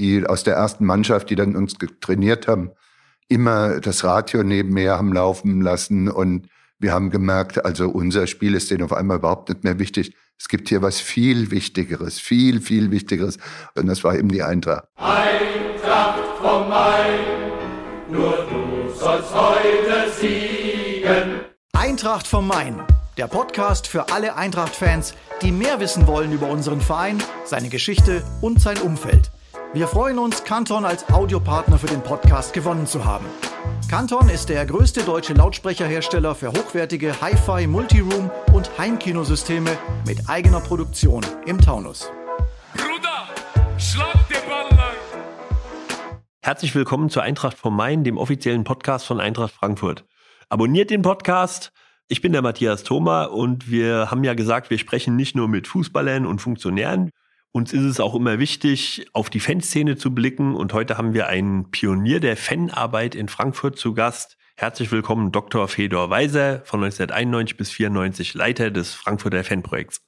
die aus der ersten Mannschaft, die dann uns trainiert haben, immer das Radio nebenher haben laufen lassen und wir haben gemerkt, also unser Spiel ist denen auf einmal überhaupt nicht mehr wichtig. Es gibt hier was viel Wichtigeres, viel, viel Wichtigeres. Und das war eben die Eintracht. Eintracht vom Main, nur du sollst heute siegen. Eintracht vom Main, der Podcast für alle Eintracht-Fans, die mehr wissen wollen über unseren Verein, seine Geschichte und sein Umfeld. Wir freuen uns, Canton als Audiopartner für den Podcast gewonnen zu haben. Canton ist der größte deutsche Lautsprecherhersteller für hochwertige Hi-Fi, Multiroom und Heimkinosysteme mit eigener Produktion im Taunus. Bruder, schlag den Ball rein. Herzlich willkommen zu Eintracht vom Main, dem offiziellen Podcast von Eintracht Frankfurt. Abonniert den Podcast. Ich bin der Matthias Thoma und wir haben ja gesagt, wir sprechen nicht nur mit Fußballern und Funktionären, uns ist es auch immer wichtig, auf die Fanszene zu blicken. Und heute haben wir einen Pionier der Fanarbeit in Frankfurt zu Gast. Herzlich willkommen, Dr. Fedor Weiser, von 1991 bis 94 Leiter des Frankfurter Fanprojekts.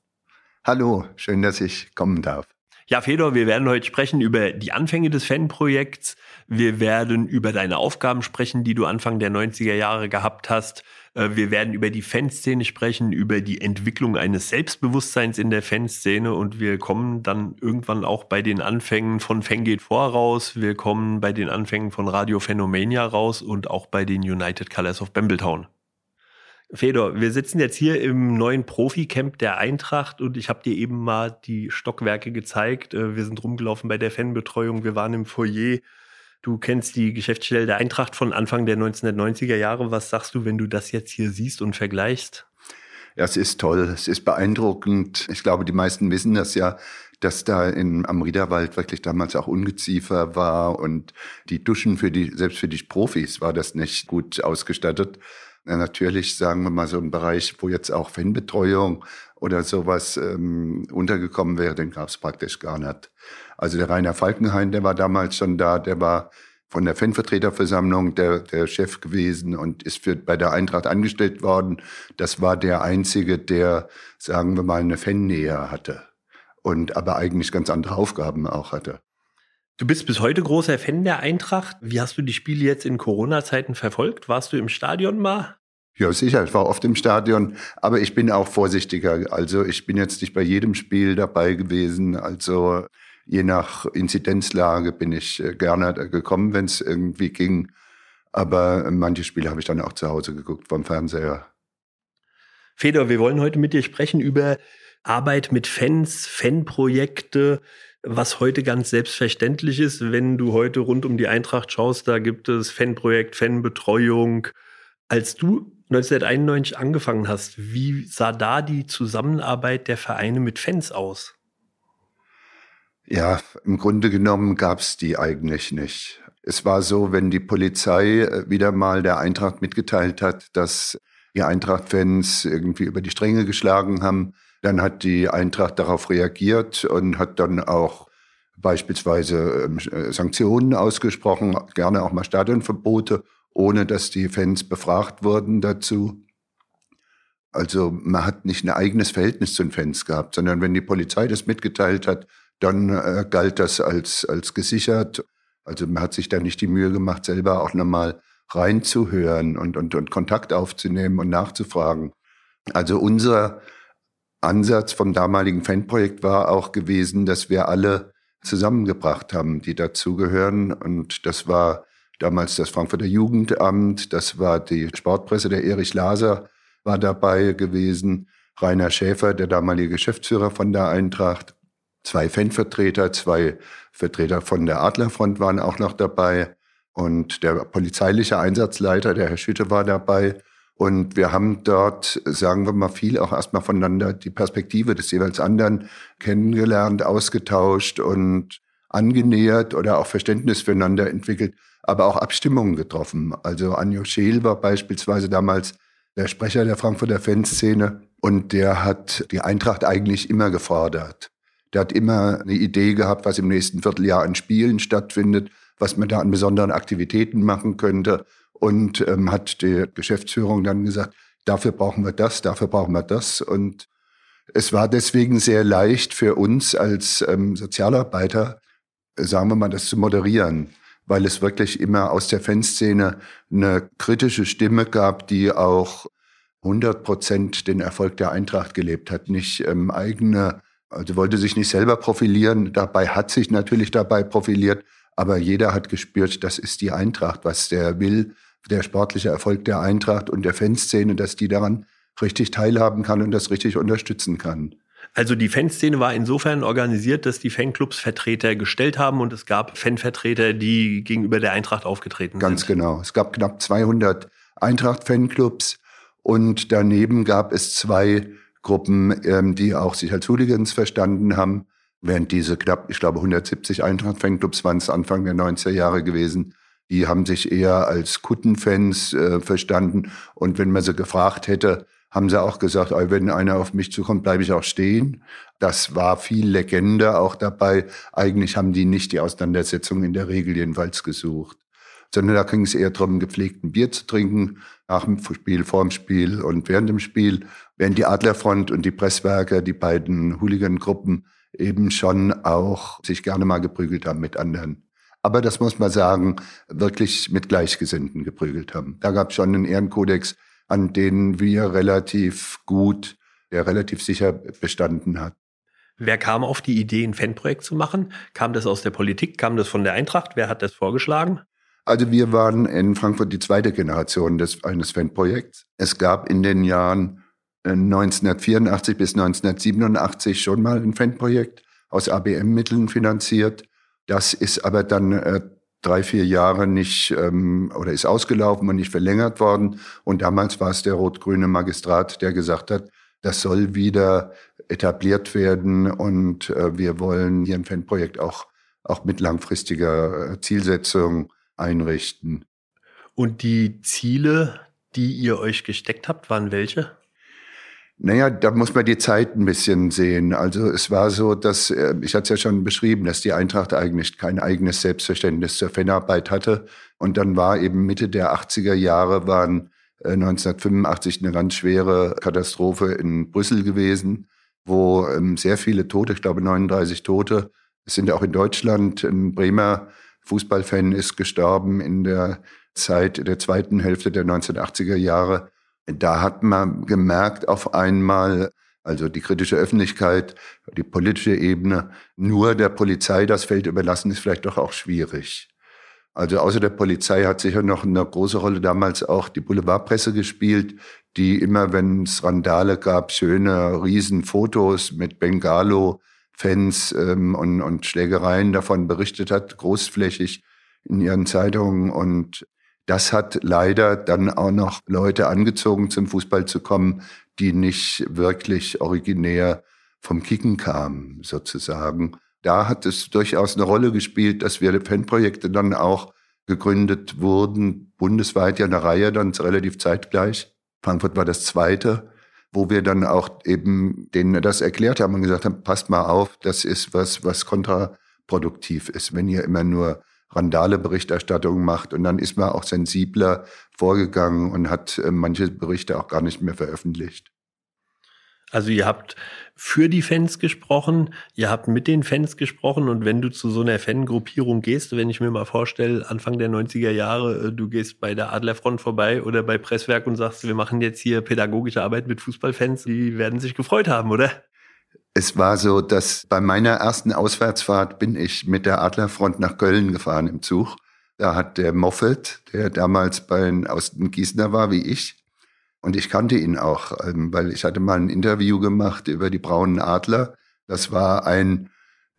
Hallo, schön, dass ich kommen darf. Ja, Fedor, wir werden heute sprechen über die Anfänge des Fanprojekts. Wir werden über deine Aufgaben sprechen, die du Anfang der 90er Jahre gehabt hast. Äh, wir werden über die Fanszene sprechen, über die Entwicklung eines Selbstbewusstseins in der Fanszene und wir kommen dann irgendwann auch bei den Anfängen von Fan geht vor raus. Wir kommen bei den Anfängen von Radio Phenomania raus und auch bei den United Colors of Bambletown. Fedor, wir sitzen jetzt hier im neuen Profi-Camp der Eintracht und ich habe dir eben mal die Stockwerke gezeigt. Äh, wir sind rumgelaufen bei der Fanbetreuung, wir waren im Foyer Du kennst die Geschäftsstelle der Eintracht von Anfang der 1990er Jahre. Was sagst du, wenn du das jetzt hier siehst und vergleichst? Ja, es ist toll, es ist beeindruckend. Ich glaube, die meisten wissen das ja, dass da in, am Riederwald wirklich damals auch Ungeziefer war und die Duschen für die, selbst für die Profis war das nicht gut ausgestattet. Ja, natürlich, sagen wir mal, so ein Bereich, wo jetzt auch Fanbetreuung oder sowas ähm, untergekommen wäre, den gab es praktisch gar nicht. Also der Rainer Falkenhain, der war damals schon da, der war von der Fanvertreterversammlung der, der Chef gewesen und ist für, bei der Eintracht angestellt worden. Das war der Einzige, der, sagen wir mal, eine Fannähe hatte und aber eigentlich ganz andere Aufgaben auch hatte. Du bist bis heute großer Fan der Eintracht. Wie hast du die Spiele jetzt in Corona-Zeiten verfolgt? Warst du im Stadion mal? Ja, sicher. Ich war oft im Stadion, aber ich bin auch vorsichtiger. Also ich bin jetzt nicht bei jedem Spiel dabei gewesen. Also je nach Inzidenzlage bin ich äh, gerne gekommen, wenn es irgendwie ging. Aber manche Spiele habe ich dann auch zu Hause geguckt vom Fernseher. Fedor, wir wollen heute mit dir sprechen über Arbeit mit Fans, Fanprojekte, was heute ganz selbstverständlich ist. Wenn du heute rund um die Eintracht schaust, da gibt es Fanprojekt, Fanbetreuung. Als du 1991 angefangen hast, wie sah da die Zusammenarbeit der Vereine mit Fans aus? Ja, im Grunde genommen gab es die eigentlich nicht. Es war so, wenn die Polizei äh, wieder mal der Eintracht mitgeteilt hat, dass die Eintracht-Fans irgendwie über die Stränge geschlagen haben, dann hat die Eintracht darauf reagiert und hat dann auch beispielsweise ähm, äh, Sanktionen ausgesprochen, gerne auch mal Stadionverbote, ohne dass die Fans befragt wurden dazu. Also man hat nicht ein eigenes Verhältnis zu den Fans gehabt, sondern wenn die Polizei das mitgeteilt hat, dann äh, galt das als, als gesichert. Also man hat sich da nicht die Mühe gemacht, selber auch nochmal reinzuhören und, und, und Kontakt aufzunehmen und nachzufragen. Also unser Ansatz vom damaligen Fanprojekt war auch gewesen, dass wir alle zusammengebracht haben, die dazugehören. Und das war damals das Frankfurter Jugendamt, das war die Sportpresse, der Erich Laser war dabei gewesen, Rainer Schäfer, der damalige Geschäftsführer von der Eintracht, zwei Fanvertreter, zwei Vertreter von der Adlerfront waren auch noch dabei und der polizeiliche Einsatzleiter, der Herr Schütte, war dabei. Und wir haben dort, sagen wir mal, viel auch erstmal voneinander die Perspektive des jeweils anderen kennengelernt, ausgetauscht und angenähert oder auch Verständnis füreinander entwickelt, aber auch Abstimmungen getroffen. Also Anjo Scheel war beispielsweise damals der Sprecher der Frankfurter Fanszene und der hat die Eintracht eigentlich immer gefordert. Der hat immer eine Idee gehabt, was im nächsten Vierteljahr an Spielen stattfindet, was man da an besonderen Aktivitäten machen könnte und ähm, hat die Geschäftsführung dann gesagt, dafür brauchen wir das, dafür brauchen wir das. Und es war deswegen sehr leicht für uns als ähm, Sozialarbeiter sagen wir mal, das zu moderieren, weil es wirklich immer aus der Fanszene eine kritische Stimme gab, die auch 100 Prozent den Erfolg der Eintracht gelebt hat, nicht ähm, eigene, also wollte sich nicht selber profilieren, dabei hat sich natürlich dabei profiliert, aber jeder hat gespürt, das ist die Eintracht, was der will, der sportliche Erfolg der Eintracht und der Fanszene, dass die daran richtig teilhaben kann und das richtig unterstützen kann. Also die Fanszene war insofern organisiert, dass die Fanclubs Vertreter gestellt haben und es gab Fanvertreter, die gegenüber der Eintracht aufgetreten Ganz sind. Ganz genau. Es gab knapp 200 Eintracht-Fanclubs und daneben gab es zwei Gruppen, ähm, die auch sich als Hooligans verstanden haben, während diese knapp, ich glaube 170 Eintracht-Fanclubs waren es Anfang der 90er Jahre gewesen, die haben sich eher als Kuttenfans äh, verstanden. Und wenn man sie gefragt hätte, haben sie auch gesagt, wenn einer auf mich zukommt, bleibe ich auch stehen. Das war viel Legende auch dabei. Eigentlich haben die nicht die Auseinandersetzung in der Regel jedenfalls gesucht, sondern da ging es eher darum, gepflegten Bier zu trinken, nach dem Spiel, vor dem Spiel und während dem Spiel, während die Adlerfront und die Presswerker, die beiden Hooligan-Gruppen, eben schon auch sich gerne mal geprügelt haben mit anderen. Aber das muss man sagen, wirklich mit Gleichgesinnten geprügelt haben. Da gab es schon einen Ehrenkodex, an denen wir relativ gut, der relativ sicher bestanden hat. Wer kam auf die Idee, ein Fanprojekt zu machen? Kam das aus der Politik? Kam das von der Eintracht? Wer hat das vorgeschlagen? Also wir waren in Frankfurt die zweite Generation des, eines Fanprojekts. Es gab in den Jahren 1984 äh, bis 1987 schon mal ein Fanprojekt aus ABM-Mitteln finanziert. Das ist aber dann äh, drei, vier Jahre nicht ähm, oder ist ausgelaufen und nicht verlängert worden. Und damals war es der rot-grüne Magistrat, der gesagt hat, das soll wieder etabliert werden und äh, wir wollen hier ein Fanprojekt auch, auch mit langfristiger äh, Zielsetzung einrichten. Und die Ziele, die ihr euch gesteckt habt, waren welche? Naja, da muss man die Zeit ein bisschen sehen. Also es war so, dass, äh, ich hatte es ja schon beschrieben, dass die Eintracht eigentlich kein eigenes Selbstverständnis zur Fanarbeit hatte. Und dann war eben Mitte der 80er Jahre, waren 1985 äh, eine ganz schwere Katastrophe in Brüssel gewesen, wo ähm, sehr viele Tote, ich glaube 39 Tote, es sind auch in Deutschland, ein Bremer Fußballfan ist gestorben in der Zeit der zweiten Hälfte der 1980er Jahre da hat man gemerkt auf einmal, also die kritische Öffentlichkeit, die politische Ebene, nur der Polizei das Feld überlassen, ist vielleicht doch auch schwierig. Also außer der Polizei hat sicher noch eine große Rolle damals auch die Boulevardpresse gespielt, die immer, wenn es Randale gab, schöne Riesenfotos mit Bengalo-Fans ähm, und, und Schlägereien davon berichtet hat, großflächig in ihren Zeitungen. Und das hat leider dann auch noch Leute angezogen, zum Fußball zu kommen, die nicht wirklich originär vom Kicken kamen, sozusagen. Da hat es durchaus eine Rolle gespielt, dass wir Fanprojekte dann auch gegründet wurden, bundesweit ja eine Reihe, dann relativ zeitgleich. Frankfurt war das zweite, wo wir dann auch eben denen das erklärt haben und gesagt haben, passt mal auf, das ist was, was kontraproduktiv ist, wenn ihr immer nur Randale-Berichterstattung macht. Und dann ist man auch sensibler vorgegangen und hat äh, manche Berichte auch gar nicht mehr veröffentlicht. Also ihr habt für die Fans gesprochen, ihr habt mit den Fans gesprochen und wenn du zu so einer Fangruppierung gehst, wenn ich mir mal vorstelle, Anfang der 90er Jahre, äh, du gehst bei der Adlerfront vorbei oder bei Presswerk und sagst, wir machen jetzt hier pädagogische Arbeit mit Fußballfans, die werden sich gefreut haben, oder? Es war so, dass bei meiner ersten Auswärtsfahrt bin ich mit der Adlerfront nach Köln gefahren im Zug. Da hat der Moffat, der damals bei aus dem Gießener war wie ich, und ich kannte ihn auch, ähm, weil ich hatte mal ein Interview gemacht über die braunen Adler. Das war ein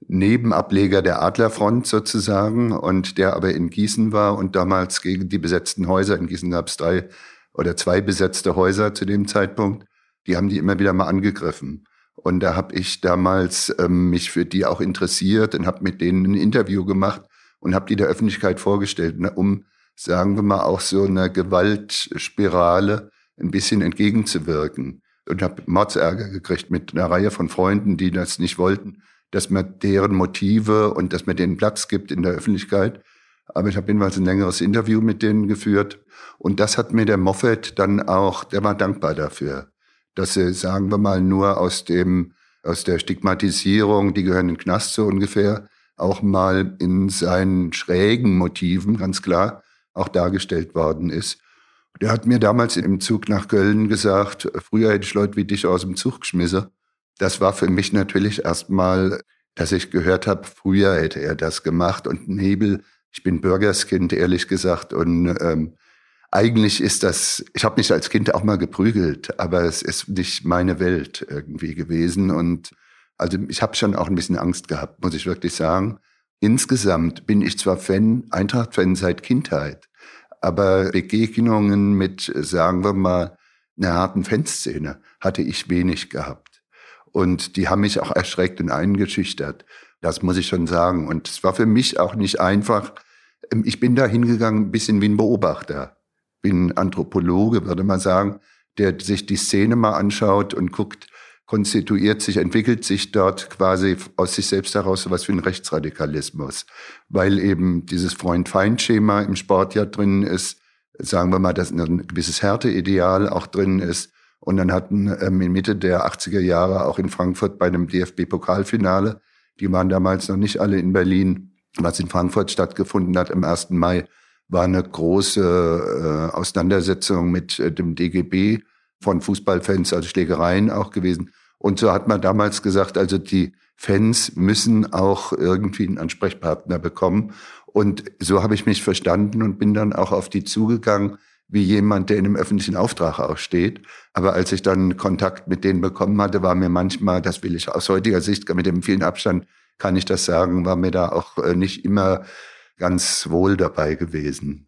Nebenableger der Adlerfront sozusagen und der aber in Gießen war und damals gegen die besetzten Häuser, in Gießen gab es drei oder zwei besetzte Häuser zu dem Zeitpunkt, die haben die immer wieder mal angegriffen. Und da habe ich damals ähm, mich für die auch interessiert und habe mit denen ein Interview gemacht und habe die der Öffentlichkeit vorgestellt, ne, um, sagen wir mal, auch so einer Gewaltspirale ein bisschen entgegenzuwirken. Und habe Mordsärger gekriegt mit einer Reihe von Freunden, die das nicht wollten, dass man deren Motive und dass man denen Platz gibt in der Öffentlichkeit. Aber ich habe jedenfalls ein längeres Interview mit denen geführt. Und das hat mir der Moffat dann auch, der war dankbar dafür dass sie, sagen wir mal, nur aus dem, aus der Stigmatisierung, die gehören in den Knast so ungefähr, auch mal in seinen schrägen Motiven, ganz klar, auch dargestellt worden ist. Der hat mir damals im Zug nach Köln gesagt, früher hätte ich Leute wie dich aus dem Zug geschmissen. Das war für mich natürlich erstmal, dass ich gehört habe, früher hätte er das gemacht und Nebel. Ich bin Bürgerskind, ehrlich gesagt, und ähm, eigentlich ist das, ich habe mich als Kind auch mal geprügelt, aber es ist nicht meine Welt irgendwie gewesen. Und also ich habe schon auch ein bisschen Angst gehabt, muss ich wirklich sagen. Insgesamt bin ich zwar Fan, Eintracht-Fan seit Kindheit, aber Begegnungen mit, sagen wir mal, einer harten Fanszene hatte ich wenig gehabt. Und die haben mich auch erschreckt und eingeschüchtert. Das muss ich schon sagen. Und es war für mich auch nicht einfach. Ich bin da hingegangen, ein bisschen wie ein Beobachter bin Anthropologe, würde man sagen, der sich die Szene mal anschaut und guckt, konstituiert sich, entwickelt sich dort quasi aus sich selbst heraus was wie ein Rechtsradikalismus, weil eben dieses Freund-Feind-Schema im Sport ja drin ist, sagen wir mal, dass ein gewisses Härteideal auch drin ist. Und dann hatten ähm, in Mitte der 80er Jahre auch in Frankfurt bei einem DFB-Pokalfinale, die waren damals noch nicht alle in Berlin, was in Frankfurt stattgefunden hat am 1. Mai, war eine große äh, Auseinandersetzung mit äh, dem DGB von Fußballfans, also Schlägereien auch gewesen. Und so hat man damals gesagt, also die Fans müssen auch irgendwie einen Ansprechpartner bekommen. Und so habe ich mich verstanden und bin dann auch auf die zugegangen, wie jemand, der in einem öffentlichen Auftrag auch steht. Aber als ich dann Kontakt mit denen bekommen hatte, war mir manchmal, das will ich aus heutiger Sicht, mit dem vielen Abstand kann ich das sagen, war mir da auch äh, nicht immer ganz wohl dabei gewesen.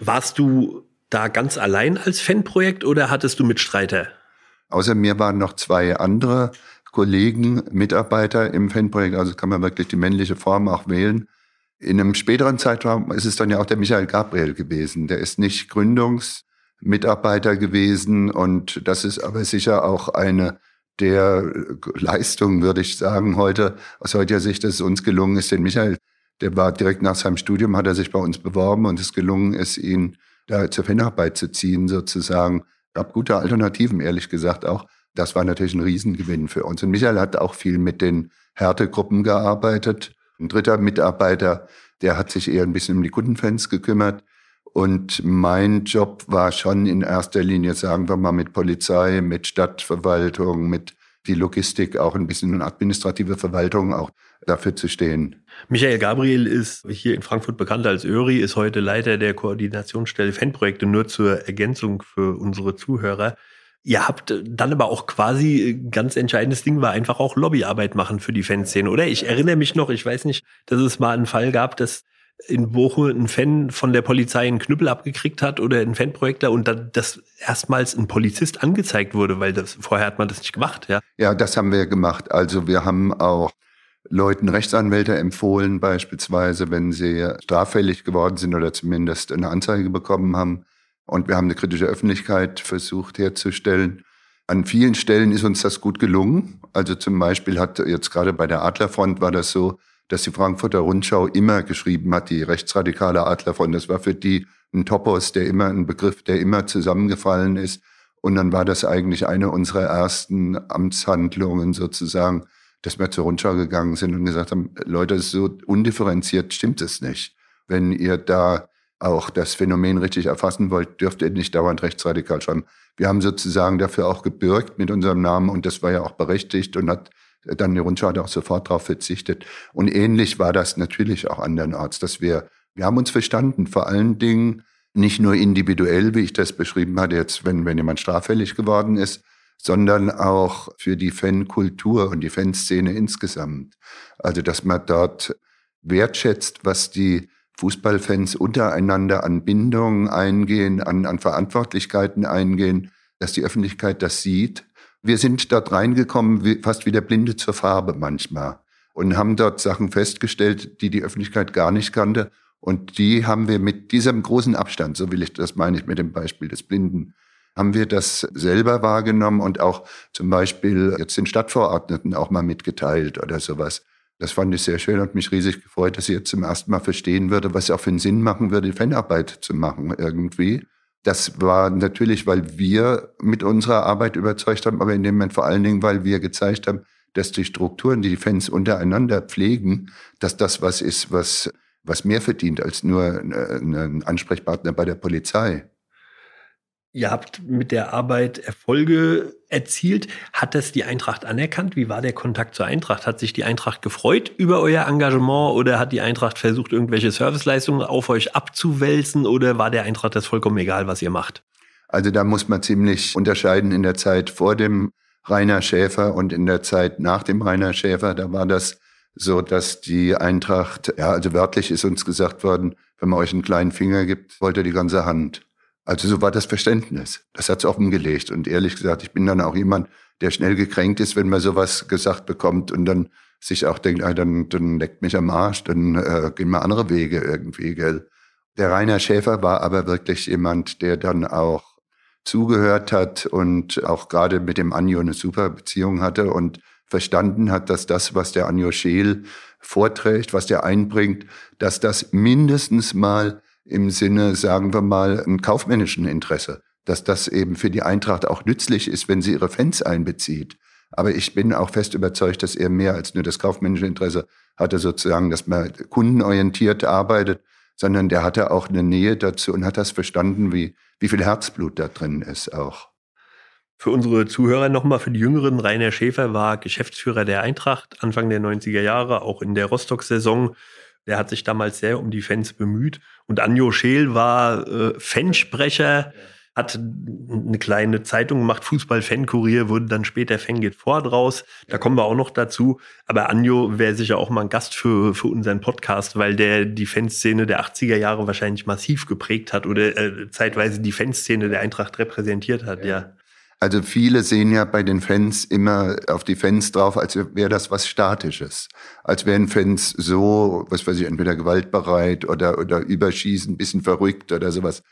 Warst du da ganz allein als Fanprojekt oder hattest du Mitstreiter? Außer mir waren noch zwei andere Kollegen, Mitarbeiter im Fanprojekt, also kann man wirklich die männliche Form auch wählen. In einem späteren Zeitraum ist es dann ja auch der Michael Gabriel gewesen. Der ist nicht Gründungsmitarbeiter gewesen und das ist aber sicher auch eine der Leistungen, würde ich sagen, heute aus heutiger Sicht, dass es uns gelungen ist, den Michael der war direkt nach seinem Studium, hat er sich bei uns beworben und es gelungen ist, ihn da zur Fanarbeit zu ziehen, sozusagen. Gab gute Alternativen, ehrlich gesagt auch. Das war natürlich ein Riesengewinn für uns. Und Michael hat auch viel mit den Härtegruppen gearbeitet. Ein dritter Mitarbeiter, der hat sich eher ein bisschen um die Kundenfans gekümmert. Und mein Job war schon in erster Linie, sagen wir mal, mit Polizei, mit Stadtverwaltung, mit die Logistik, auch ein bisschen administrative Verwaltung auch dafür zu stehen. Michael Gabriel ist hier in Frankfurt bekannt als Öri, ist heute Leiter der Koordinationsstelle Fanprojekte, nur zur Ergänzung für unsere Zuhörer. Ihr habt dann aber auch quasi ganz entscheidendes Ding war einfach auch Lobbyarbeit machen für die Fanszene, oder? Ich erinnere mich noch, ich weiß nicht, dass es mal einen Fall gab, dass in Bochum ein Fan von der Polizei einen Knüppel abgekriegt hat oder ein Fanprojektler und dann das erstmals ein Polizist angezeigt wurde, weil das vorher hat man das nicht gemacht, ja? Ja, das haben wir gemacht. Also wir haben auch Leuten Rechtsanwälte empfohlen, beispielsweise, wenn sie straffällig geworden sind oder zumindest eine Anzeige bekommen haben. Und wir haben eine kritische Öffentlichkeit versucht herzustellen. An vielen Stellen ist uns das gut gelungen. Also zum Beispiel hat jetzt gerade bei der Adlerfront war das so, dass die Frankfurter Rundschau immer geschrieben hat, die rechtsradikale Adlerfront. Das war für die ein Topos, der immer ein Begriff, der immer zusammengefallen ist. Und dann war das eigentlich eine unserer ersten Amtshandlungen sozusagen, dass wir zur Rundschau gegangen sind und gesagt haben, Leute, so undifferenziert stimmt es nicht. Wenn ihr da auch das Phänomen richtig erfassen wollt, dürft ihr nicht dauernd rechtsradikal schreiben. Wir haben sozusagen dafür auch gebürgt mit unserem Namen und das war ja auch berechtigt und hat dann die Rundschau hat auch sofort darauf verzichtet. Und ähnlich war das natürlich auch andernorts, dass wir, wir haben uns verstanden, vor allen Dingen nicht nur individuell, wie ich das beschrieben hatte, jetzt, wenn, wenn jemand straffällig geworden ist, sondern auch für die Fankultur und die Fanszene insgesamt. Also, dass man dort wertschätzt, was die Fußballfans untereinander an Bindungen eingehen, an, an Verantwortlichkeiten eingehen, dass die Öffentlichkeit das sieht. Wir sind dort reingekommen, wie, fast wie der Blinde zur Farbe manchmal und haben dort Sachen festgestellt, die die Öffentlichkeit gar nicht kannte. Und die haben wir mit diesem großen Abstand, so will ich das meine ich mit dem Beispiel des Blinden, haben wir das selber wahrgenommen und auch zum Beispiel jetzt den Stadtverordneten auch mal mitgeteilt oder sowas. Das fand ich sehr schön und mich riesig gefreut, dass sie jetzt zum ersten Mal verstehen würde, was auch für einen Sinn machen würde, Fanarbeit zu machen irgendwie. Das war natürlich, weil wir mit unserer Arbeit überzeugt haben, aber in dem Moment vor allen Dingen, weil wir gezeigt haben, dass die Strukturen, die die Fans untereinander pflegen, dass das was ist, was, was mehr verdient als nur äh, ein Ansprechpartner bei der Polizei. Ihr habt mit der Arbeit Erfolge erzielt. Hat das die Eintracht anerkannt? Wie war der Kontakt zur Eintracht? Hat sich die Eintracht gefreut über euer Engagement oder hat die Eintracht versucht, irgendwelche Serviceleistungen auf euch abzuwälzen oder war der Eintracht das vollkommen egal, was ihr macht? Also da muss man ziemlich unterscheiden in der Zeit vor dem Rainer Schäfer und in der Zeit nach dem Rainer Schäfer. Da war das so, dass die Eintracht, ja, also wörtlich ist uns gesagt worden, wenn man euch einen kleinen Finger gibt, wollt ihr die ganze Hand. Also so war das Verständnis. Das hat's offengelegt. Und ehrlich gesagt, ich bin dann auch jemand, der schnell gekränkt ist, wenn man sowas gesagt bekommt und dann sich auch denkt, ah, dann, dann leckt mich am Arsch, dann äh, gehen wir andere Wege irgendwie, gell. Der Rainer Schäfer war aber wirklich jemand, der dann auch zugehört hat und auch gerade mit dem Anjo eine super Beziehung hatte und verstanden hat, dass das, was der Anjo Scheel vorträgt, was der einbringt, dass das mindestens mal im Sinne, sagen wir mal, ein kaufmännischen Interesse, dass das eben für die Eintracht auch nützlich ist, wenn sie ihre Fans einbezieht. Aber ich bin auch fest überzeugt, dass er mehr als nur das kaufmännische Interesse hatte, sozusagen, dass man kundenorientiert arbeitet, sondern der hatte auch eine Nähe dazu und hat das verstanden, wie, wie viel Herzblut da drin ist auch. Für unsere Zuhörer nochmal, für die Jüngeren, Rainer Schäfer war Geschäftsführer der Eintracht Anfang der 90er Jahre, auch in der Rostock-Saison. Der hat sich damals sehr um die Fans bemüht. Und Anjo Scheel war äh, Fansprecher, hat eine kleine Zeitung gemacht, Fußball-Fan-Kurier, wurde dann später Fan geht vor draus. Da kommen wir auch noch dazu. Aber Anjo wäre sicher auch mal ein Gast für, für unseren Podcast, weil der die Fanszene der 80er Jahre wahrscheinlich massiv geprägt hat oder äh, zeitweise die Fanszene der Eintracht repräsentiert hat, ja. ja. Also viele sehen ja bei den Fans immer auf die Fans drauf, als wäre das was Statisches. Als wären Fans so, was weiß ich, entweder gewaltbereit oder, oder überschießen, bisschen verrückt oder sowas.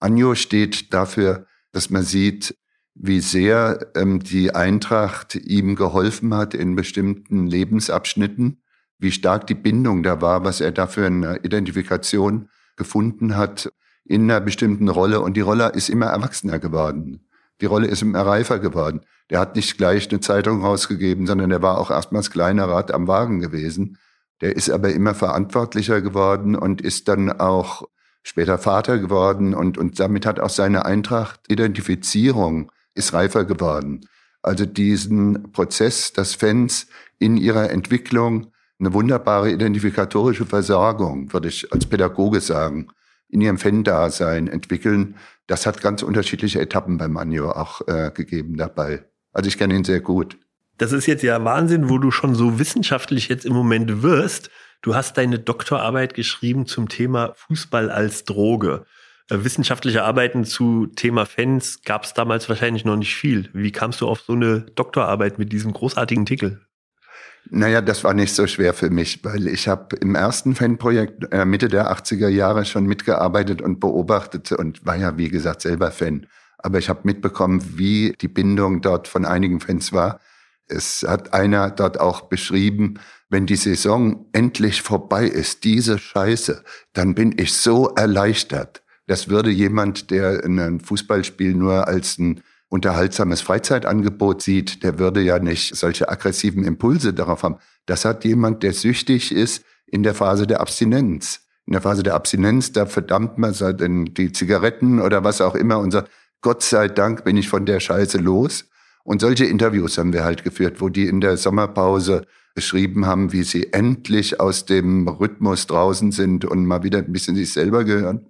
Anjo steht dafür, dass man sieht, wie sehr ähm, die Eintracht ihm geholfen hat in bestimmten Lebensabschnitten, wie stark die Bindung da war, was er da für eine Identifikation gefunden hat in einer bestimmten Rolle. Und die Rolle ist immer erwachsener geworden. Die Rolle ist immer reifer geworden. Der hat nicht gleich eine Zeitung rausgegeben, sondern der war auch erstmals kleiner Rad am Wagen gewesen. Der ist aber immer verantwortlicher geworden und ist dann auch später Vater geworden und, und damit hat auch seine Eintracht-Identifizierung ist reifer geworden. Also diesen Prozess, dass Fans in ihrer Entwicklung eine wunderbare identifikatorische Versorgung, würde ich als Pädagoge sagen, in ihrem Fan-Dasein entwickeln, das hat ganz unterschiedliche Etappen beim Anjo auch äh, gegeben dabei. Also ich kenne ihn sehr gut. Das ist jetzt ja Wahnsinn, wo du schon so wissenschaftlich jetzt im Moment wirst. Du hast deine Doktorarbeit geschrieben zum Thema Fußball als Droge. Äh, wissenschaftliche Arbeiten zu Thema Fans gab es damals wahrscheinlich noch nicht viel. Wie kamst du auf so eine Doktorarbeit mit diesem großartigen Titel? Naja, das war nicht so schwer für mich, weil ich habe im ersten Fanprojekt äh, Mitte der 80er Jahre schon mitgearbeitet und beobachtet und war ja, wie gesagt, selber Fan. Aber ich habe mitbekommen, wie die Bindung dort von einigen Fans war. Es hat einer dort auch beschrieben, wenn die Saison endlich vorbei ist, diese Scheiße, dann bin ich so erleichtert. Das würde jemand, der ein Fußballspiel nur als ein unterhaltsames Freizeitangebot sieht, der würde ja nicht solche aggressiven Impulse darauf haben. Das hat jemand, der süchtig ist in der Phase der Abstinenz. In der Phase der Abstinenz, da verdammt man die Zigaretten oder was auch immer und sagt, Gott sei Dank bin ich von der Scheiße los. Und solche Interviews haben wir halt geführt, wo die in der Sommerpause beschrieben haben, wie sie endlich aus dem Rhythmus draußen sind und mal wieder ein bisschen sich selber gehören.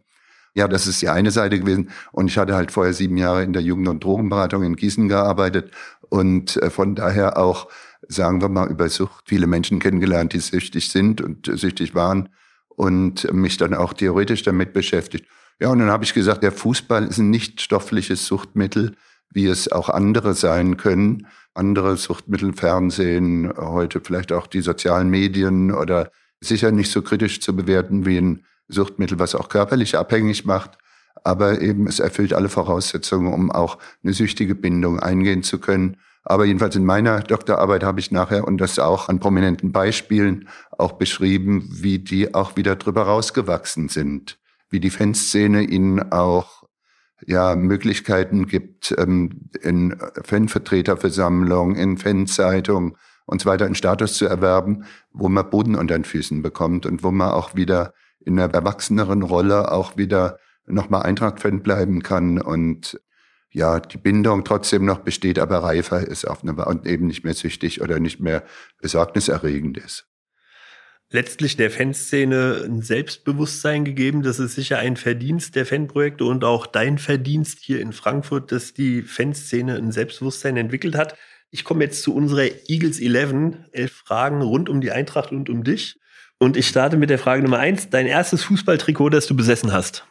Ja, das ist die eine Seite gewesen. Und ich hatte halt vorher sieben Jahre in der Jugend- und Drogenberatung in Gießen gearbeitet und äh, von daher auch, sagen wir mal, über Sucht viele Menschen kennengelernt, die süchtig sind und süchtig waren und mich dann auch theoretisch damit beschäftigt. Ja, und dann habe ich gesagt, der Fußball ist ein nicht stoffliches Suchtmittel, wie es auch andere sein können. Andere Suchtmittel, Fernsehen, heute vielleicht auch die sozialen Medien oder sicher nicht so kritisch zu bewerten wie ein Suchtmittel, was auch körperlich abhängig macht. Aber eben, es erfüllt alle Voraussetzungen, um auch eine süchtige Bindung eingehen zu können. Aber jedenfalls in meiner Doktorarbeit habe ich nachher, und das auch an prominenten Beispielen, auch beschrieben, wie die auch wieder drüber rausgewachsen sind. Wie die Fanszene ihnen auch ja, Möglichkeiten gibt, ähm, in Fanvertreterversammlungen, in Fanzeitungen und so weiter einen Status zu erwerben, wo man Boden unter den Füßen bekommt und wo man auch wieder in einer erwachseneren Rolle auch wieder nochmal Eintracht-Fan bleiben kann und ja, die Bindung trotzdem noch besteht, aber reifer ist auf eine, und eben nicht mehr süchtig oder nicht mehr besorgniserregend ist. Letztlich der Fanszene ein Selbstbewusstsein gegeben. Das ist sicher ein Verdienst der Fanprojekte und auch dein Verdienst hier in Frankfurt, dass die Fanszene ein Selbstbewusstsein entwickelt hat. Ich komme jetzt zu unserer Eagles 11. Elf Fragen rund um die Eintracht und um dich. Und ich starte mit der Frage Nummer eins. Dein erstes Fußballtrikot, das du besessen hast.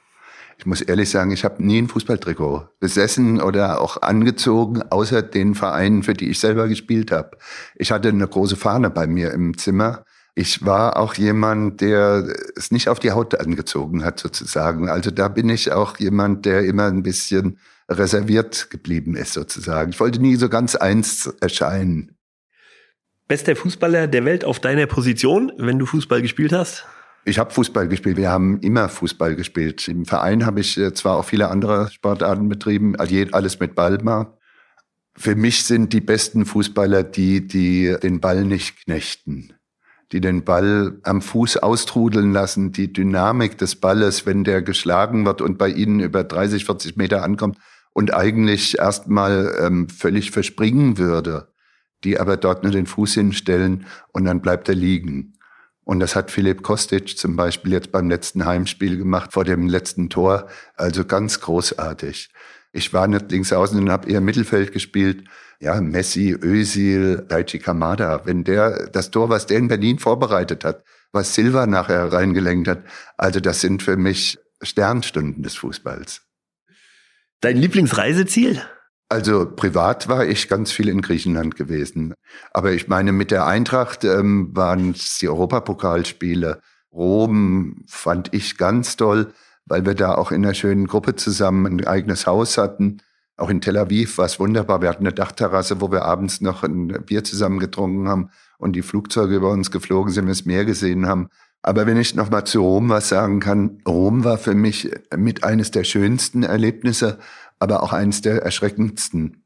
Ich muss ehrlich sagen, ich habe nie ein Fußballtrikot besessen oder auch angezogen, außer den Vereinen, für die ich selber gespielt habe. Ich hatte eine große Fahne bei mir im Zimmer. Ich war auch jemand, der es nicht auf die Haut angezogen hat, sozusagen. Also da bin ich auch jemand, der immer ein bisschen reserviert geblieben ist, sozusagen. Ich wollte nie so ganz eins erscheinen. Bester Fußballer der Welt auf deiner Position, wenn du Fußball gespielt hast? Ich habe Fußball gespielt. Wir haben immer Fußball gespielt. Im Verein habe ich äh, zwar auch viele andere Sportarten betrieben, alles mit Ball mal. Für mich sind die besten Fußballer die, die den Ball nicht knechten, die den Ball am Fuß austrudeln lassen, die Dynamik des Balles, wenn der geschlagen wird und bei ihnen über 30, 40 Meter ankommt und eigentlich erstmal ähm, völlig verspringen würde, die aber dort nur den Fuß hinstellen und dann bleibt er liegen. Und das hat Philipp Kostic zum Beispiel jetzt beim letzten Heimspiel gemacht, vor dem letzten Tor. Also ganz großartig. Ich war nicht links außen und habe eher Mittelfeld gespielt. Ja, Messi, Özil, Daichi Kamada. Wenn der, das Tor, was der in Berlin vorbereitet hat, was Silva nachher reingelenkt hat, also das sind für mich Sternstunden des Fußballs. Dein Lieblingsreiseziel? Also privat war ich ganz viel in Griechenland gewesen. Aber ich meine, mit der Eintracht ähm, waren es die Europapokalspiele. Rom fand ich ganz toll, weil wir da auch in einer schönen Gruppe zusammen ein eigenes Haus hatten. Auch in Tel Aviv war es wunderbar. Wir hatten eine Dachterrasse, wo wir abends noch ein Bier zusammen getrunken haben und die Flugzeuge über uns geflogen sind, wir das Meer gesehen haben. Aber wenn ich noch mal zu Rom was sagen kann, Rom war für mich mit eines der schönsten Erlebnisse, aber auch eines der erschreckendsten,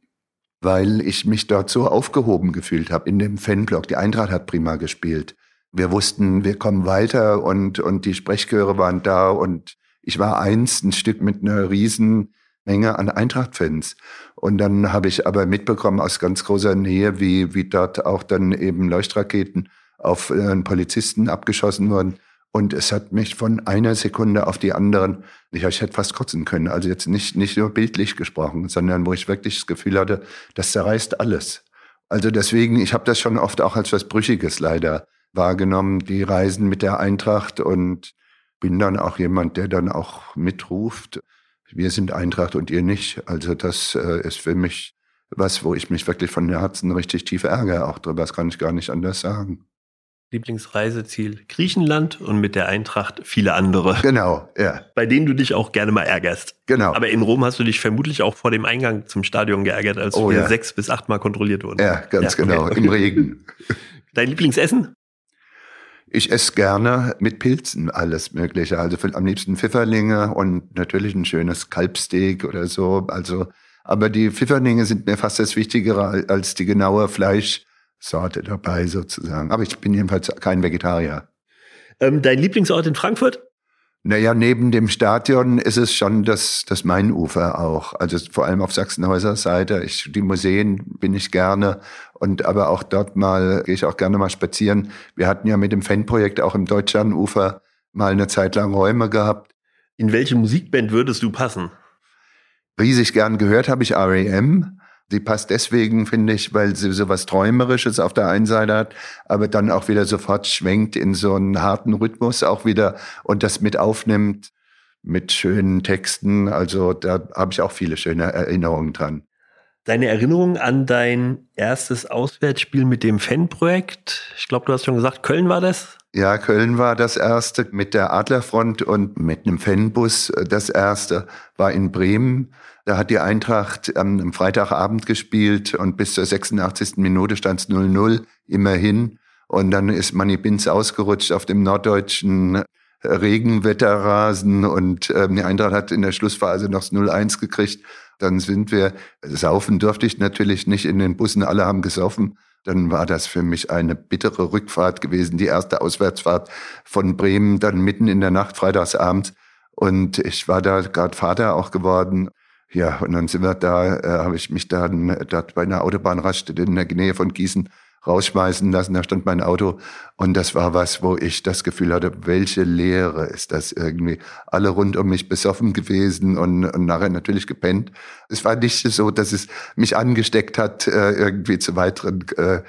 weil ich mich dort so aufgehoben gefühlt habe in dem Fanblock. Die Eintracht hat prima gespielt. Wir wussten, wir kommen weiter und, und die Sprechchöre waren da und ich war eins, ein Stück mit einer riesen Menge an Eintracht-Fans. Und dann habe ich aber mitbekommen aus ganz großer Nähe, wie, wie dort auch dann eben Leuchtraketen auf äh, einen Polizisten abgeschossen wurden. Und es hat mich von einer Sekunde auf die anderen, ich, ich hätte fast kotzen können. Also jetzt nicht, nicht nur bildlich gesprochen, sondern wo ich wirklich das Gefühl hatte, das zerreißt alles. Also deswegen, ich habe das schon oft auch als was Brüchiges leider wahrgenommen, die Reisen mit der Eintracht und bin dann auch jemand, der dann auch mitruft, wir sind Eintracht und ihr nicht. Also das äh, ist für mich was, wo ich mich wirklich von Herzen richtig tief ärgere auch drüber. Das kann ich gar nicht anders sagen. Lieblingsreiseziel Griechenland und mit der Eintracht viele andere. Genau, ja. Bei denen du dich auch gerne mal ärgerst. Genau. Aber in Rom hast du dich vermutlich auch vor dem Eingang zum Stadion geärgert, als Oh, wir ja. sechs bis achtmal kontrolliert wurden. Ja, ganz Ja, genau, okay. im Regen. Dein Lieblingsessen? Ich esse gerne mit Pilzen alles Mögliche. Also am liebsten Pfifferlinge und natürlich ein schönes Kalbsteak oder so. Also, aber die Pfifferlinge sind mir fast das Wichtigere als die genaue Fleischsorte dabei sozusagen. Aber ich bin jedenfalls kein Vegetarier. Ähm, dein Lieblingsort in Frankfurt? Naja, neben dem Stadion ist es schon das, das Mainufer auch. Also vor allem auf Sachsenhäuser Seite. Ich, die Museen bin ich gerne. Und aber auch dort mal, gehe ich auch gerne mal spazieren. Wir hatten ja mit dem Fanprojekt auch im Deutschlandufer mal eine Zeit lang Räume gehabt. In welche Musikband würdest du passen? Riesig gern gehört habe ich R.E.M. Sie passt deswegen, finde ich, weil sie so was Träumerisches auf der einen Seite hat, aber dann auch wieder sofort schwenkt in so einen harten Rhythmus auch wieder und das mit aufnimmt mit schönen Texten. Also da habe ich auch viele schöne Erinnerungen dran. Deine Erinnerung an dein erstes Auswärtsspiel mit dem Fanprojekt? Ich glaube, du hast schon gesagt, Köln war das? Ja, Köln war das erste mit der Adlerfront und mit einem Fanbus. Das erste war in Bremen. Da hat die Eintracht am, Freitagabend gespielt und bis zur 86. Minute stand es 0-0 immerhin. Und dann ist Manny Binz ausgerutscht auf dem norddeutschen Regenwetterrasen und ähm, die Eintracht hat in der Schlussphase noch das 0-1 gekriegt. Dann sind wir, saufen durfte ich natürlich nicht in den Bussen, alle haben gesoffen. dann war das für mich eine bittere Rückfahrt gewesen, die erste Auswärtsfahrt von Bremen, dann mitten in der Nacht, freitagsabends. Und ich war da gerade Vater auch geworden. Ja, und dann sind wir da, äh, habe ich mich dann dort bei einer Autobahnraststätte in der Nähe von Gießen rausschmeißen lassen. Da stand mein Auto und das war was, wo ich das Gefühl hatte, welche Leere ist das irgendwie. Alle rund um mich besoffen gewesen und, und nachher natürlich gepennt. Es war nicht so, dass es mich angesteckt hat, äh, irgendwie zu weiteren äh,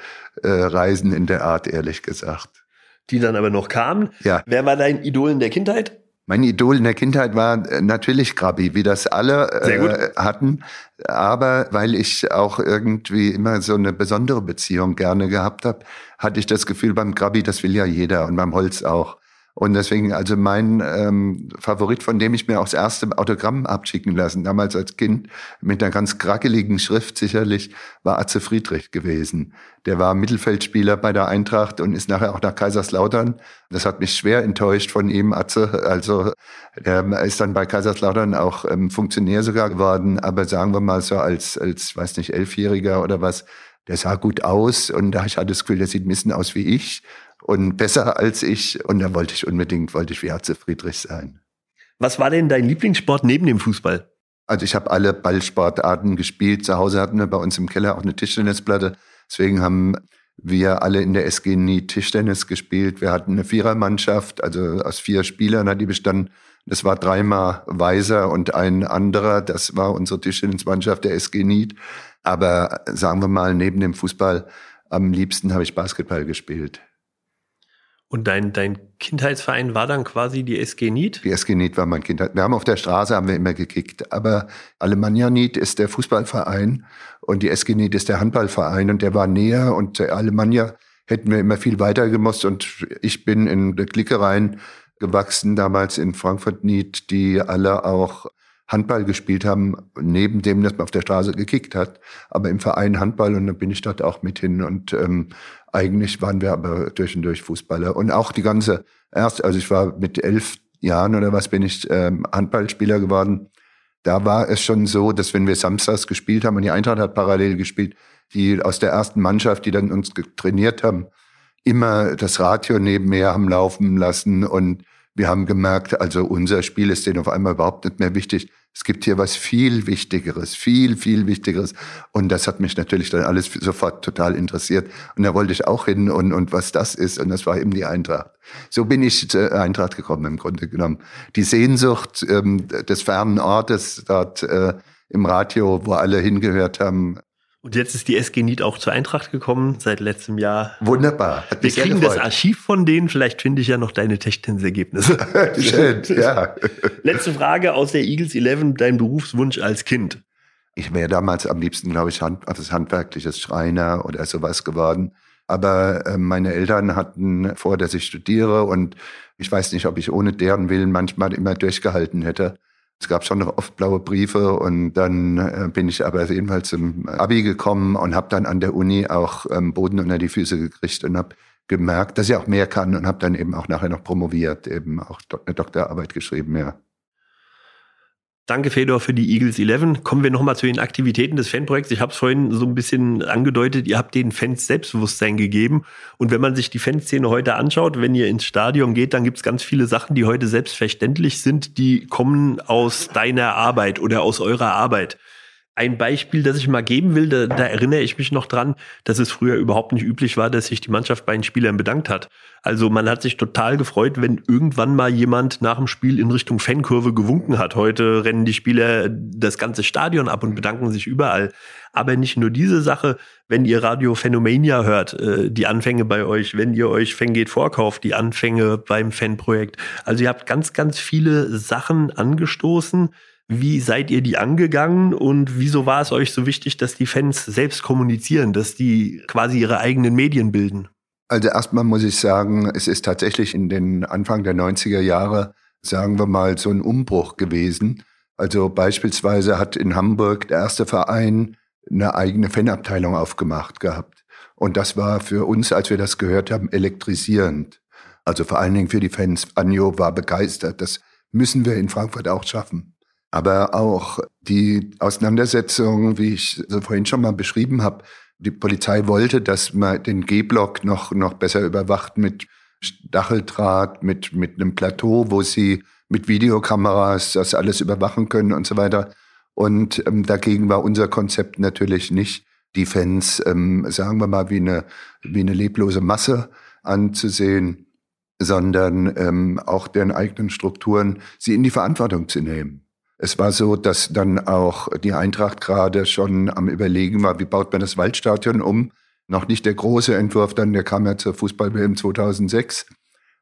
äh, Reisen in der Art, ehrlich gesagt. Die dann aber noch kamen. Ja. Wer war dein Idol in der Kindheit? Mein Idol in der Kindheit war äh, natürlich Grabi, wie das alle äh, hatten. Aber weil ich auch irgendwie immer so eine besondere Beziehung gerne gehabt habe, hatte ich das Gefühl beim Grabi, das will ja jeder und beim Holz auch. Und deswegen, also mein ähm, Favorit, von dem ich mir auch das erste Autogramm abschicken lassen, damals als Kind, mit einer ganz krackeligen Schrift sicherlich, war Atze Friedrich gewesen. Der war Mittelfeldspieler bei der Eintracht und ist nachher auch nach Kaiserslautern. Das hat mich schwer enttäuscht von ihm, Atze. Also er ist dann bei Kaiserslautern auch ähm, Funktionär sogar geworden, aber sagen wir mal so als, als weiß nicht, Elfjähriger oder was, der sah gut aus und da ich hatte das Gefühl, der sieht ein bisschen aus wie ich und besser als ich. Und da wollte ich unbedingt, wollte ich wie Atze Friedrich sein. Was war denn dein Lieblingssport neben dem Fußball? Also ich habe alle Ballsportarten gespielt. Zu Hause hatten wir bei uns im Keller auch eine Tischtennisplatte. Deswegen haben wir alle in der SG nie Tischtennis gespielt. Wir hatten eine Vierermannschaft, also aus vier Spielern hat die bestanden. Das war dreimal Weiser und ein anderer. Das war unsere Tischtennismannschaft der SG Nied. Aber sagen wir mal, neben dem Fußball am liebsten habe ich Basketball gespielt. Und dein, dein Kindheitsverein war dann quasi die SG Nied? Die SG Nied war mein Kindheit. Wir haben auf der Straße haben wir immer gekickt. Aber Alemannia Nied ist der Fußballverein und die SG Nied ist der Handballverein und der war näher und Alemannia hätten wir immer viel weiter gemusst und ich bin in rein gewachsen, damals in Frankfurt Nied, die alle auch Handball gespielt haben, neben dem, dass man auf der Straße gekickt hat, aber im Verein Handball und dann bin ich dort auch mit hin. Und ähm, eigentlich waren wir aber durch und durch Fußballer. Und auch die ganze erst, also ich war mit elf Jahren oder was bin ich ähm, Handballspieler geworden. Da war es schon so, dass wenn wir samstags gespielt haben und die Eintracht hat parallel gespielt, die aus der ersten Mannschaft, die dann uns trainiert haben, immer das Radio neben mir haben laufen lassen. Und wir haben gemerkt, also unser Spiel ist denen auf einmal überhaupt nicht mehr wichtig. Es gibt hier was viel Wichtigeres, viel, viel Wichtigeres. Und das hat mich natürlich dann alles sofort total interessiert. Und da wollte ich auch hin und, und was das ist. Und das war eben die Eintracht. So bin ich zur Eintracht gekommen im Grunde genommen. Die Sehnsucht ähm, des fernen Ortes dort äh, im Radio, wo alle hingehört haben, und jetzt ist die SG Niet auch zur Eintracht gekommen, seit letztem Jahr. Wunderbar. Hat Wir kriegen das Archiv von denen. Vielleicht finde ich ja noch deine Techtensergebnisse. Schön, ja. Letzte Frage aus der Eagles 11, dein Berufswunsch als Kind. Ich wäre damals am liebsten, glaube ich, Hand, also handwerkliches Schreiner oder sowas geworden. Aber äh, meine Eltern hatten vor, dass ich studiere und ich weiß nicht, ob ich ohne deren Willen manchmal immer durchgehalten hätte. Es gab schon noch oft blaue Briefe und dann äh, bin ich aber jedenfalls zum Abi gekommen und habe dann an der Uni auch ähm, Boden unter die Füße gekriegt und habe gemerkt, dass ich auch mehr kann und habe dann eben auch nachher noch promoviert, eben auch eine Doktorarbeit geschrieben, ja. Danke, Fedor, für die Eagles 11. Kommen wir nochmal zu den Aktivitäten des Fanprojekts. Ich habe es vorhin so ein bisschen angedeutet, ihr habt den Fans Selbstbewusstsein gegeben. Und wenn man sich die Fanszene heute anschaut, wenn ihr ins Stadion geht, dann gibt es ganz viele Sachen, die heute selbstverständlich sind, die kommen aus deiner Arbeit oder aus eurer Arbeit ein Beispiel, das ich mal geben will, da, da, erinnere ich mich noch dran, dass es früher überhaupt nicht üblich war, dass sich die Mannschaft bei den Spielern bedankt hat. Also man hat sich total gefreut, wenn irgendwann mal jemand nach dem Spiel in Richtung Fankurve gewunken hat. Heute rennen die Spieler das ganze Stadion ab und bedanken sich überall. Aber nicht nur diese Sache, wenn ihr Radio Phenomania hört, äh, die Anfänge bei euch, wenn ihr euch Fangeht vorkauft, die Anfänge beim Fanprojekt. Also ihr habt ganz, ganz viele Sachen angestoßen, wie seid ihr die angegangen und wieso war es euch so wichtig, dass die Fans selbst kommunizieren, dass die quasi ihre eigenen Medien bilden? Also erstmal muss ich sagen, es ist tatsächlich in den Anfang der 90er Jahre, sagen wir mal, so ein Umbruch gewesen. Also beispielsweise hat in Hamburg der erste Verein eine eigene Fanabteilung aufgemacht gehabt. Und das war für uns, als wir das gehört haben, elektrisierend. Also vor allen Dingen für die Fans. Anjo war begeistert. Das müssen wir in Frankfurt auch schaffen. Aber auch die Auseinandersetzung, wie ich so vorhin schon mal beschrieben habe, Die Polizei wollte, dass man den G-Block noch, noch besser überwacht mit Stacheldraht, mit, mit einem Plateau, wo sie mit Videokameras das alles überwachen können und so weiter. Und ähm, dagegen war unser Konzept natürlich nicht, die Fans, ähm, sagen wir mal, wie eine, wie eine leblose Masse anzusehen, sondern ähm, auch deren eigenen Strukturen, sie in die Verantwortung zu nehmen. Es war so, dass dann auch die Eintracht gerade schon am Überlegen war, wie baut man das Waldstadion um. Noch nicht der große Entwurf, dann der kam ja zur Fußball-WM 2006.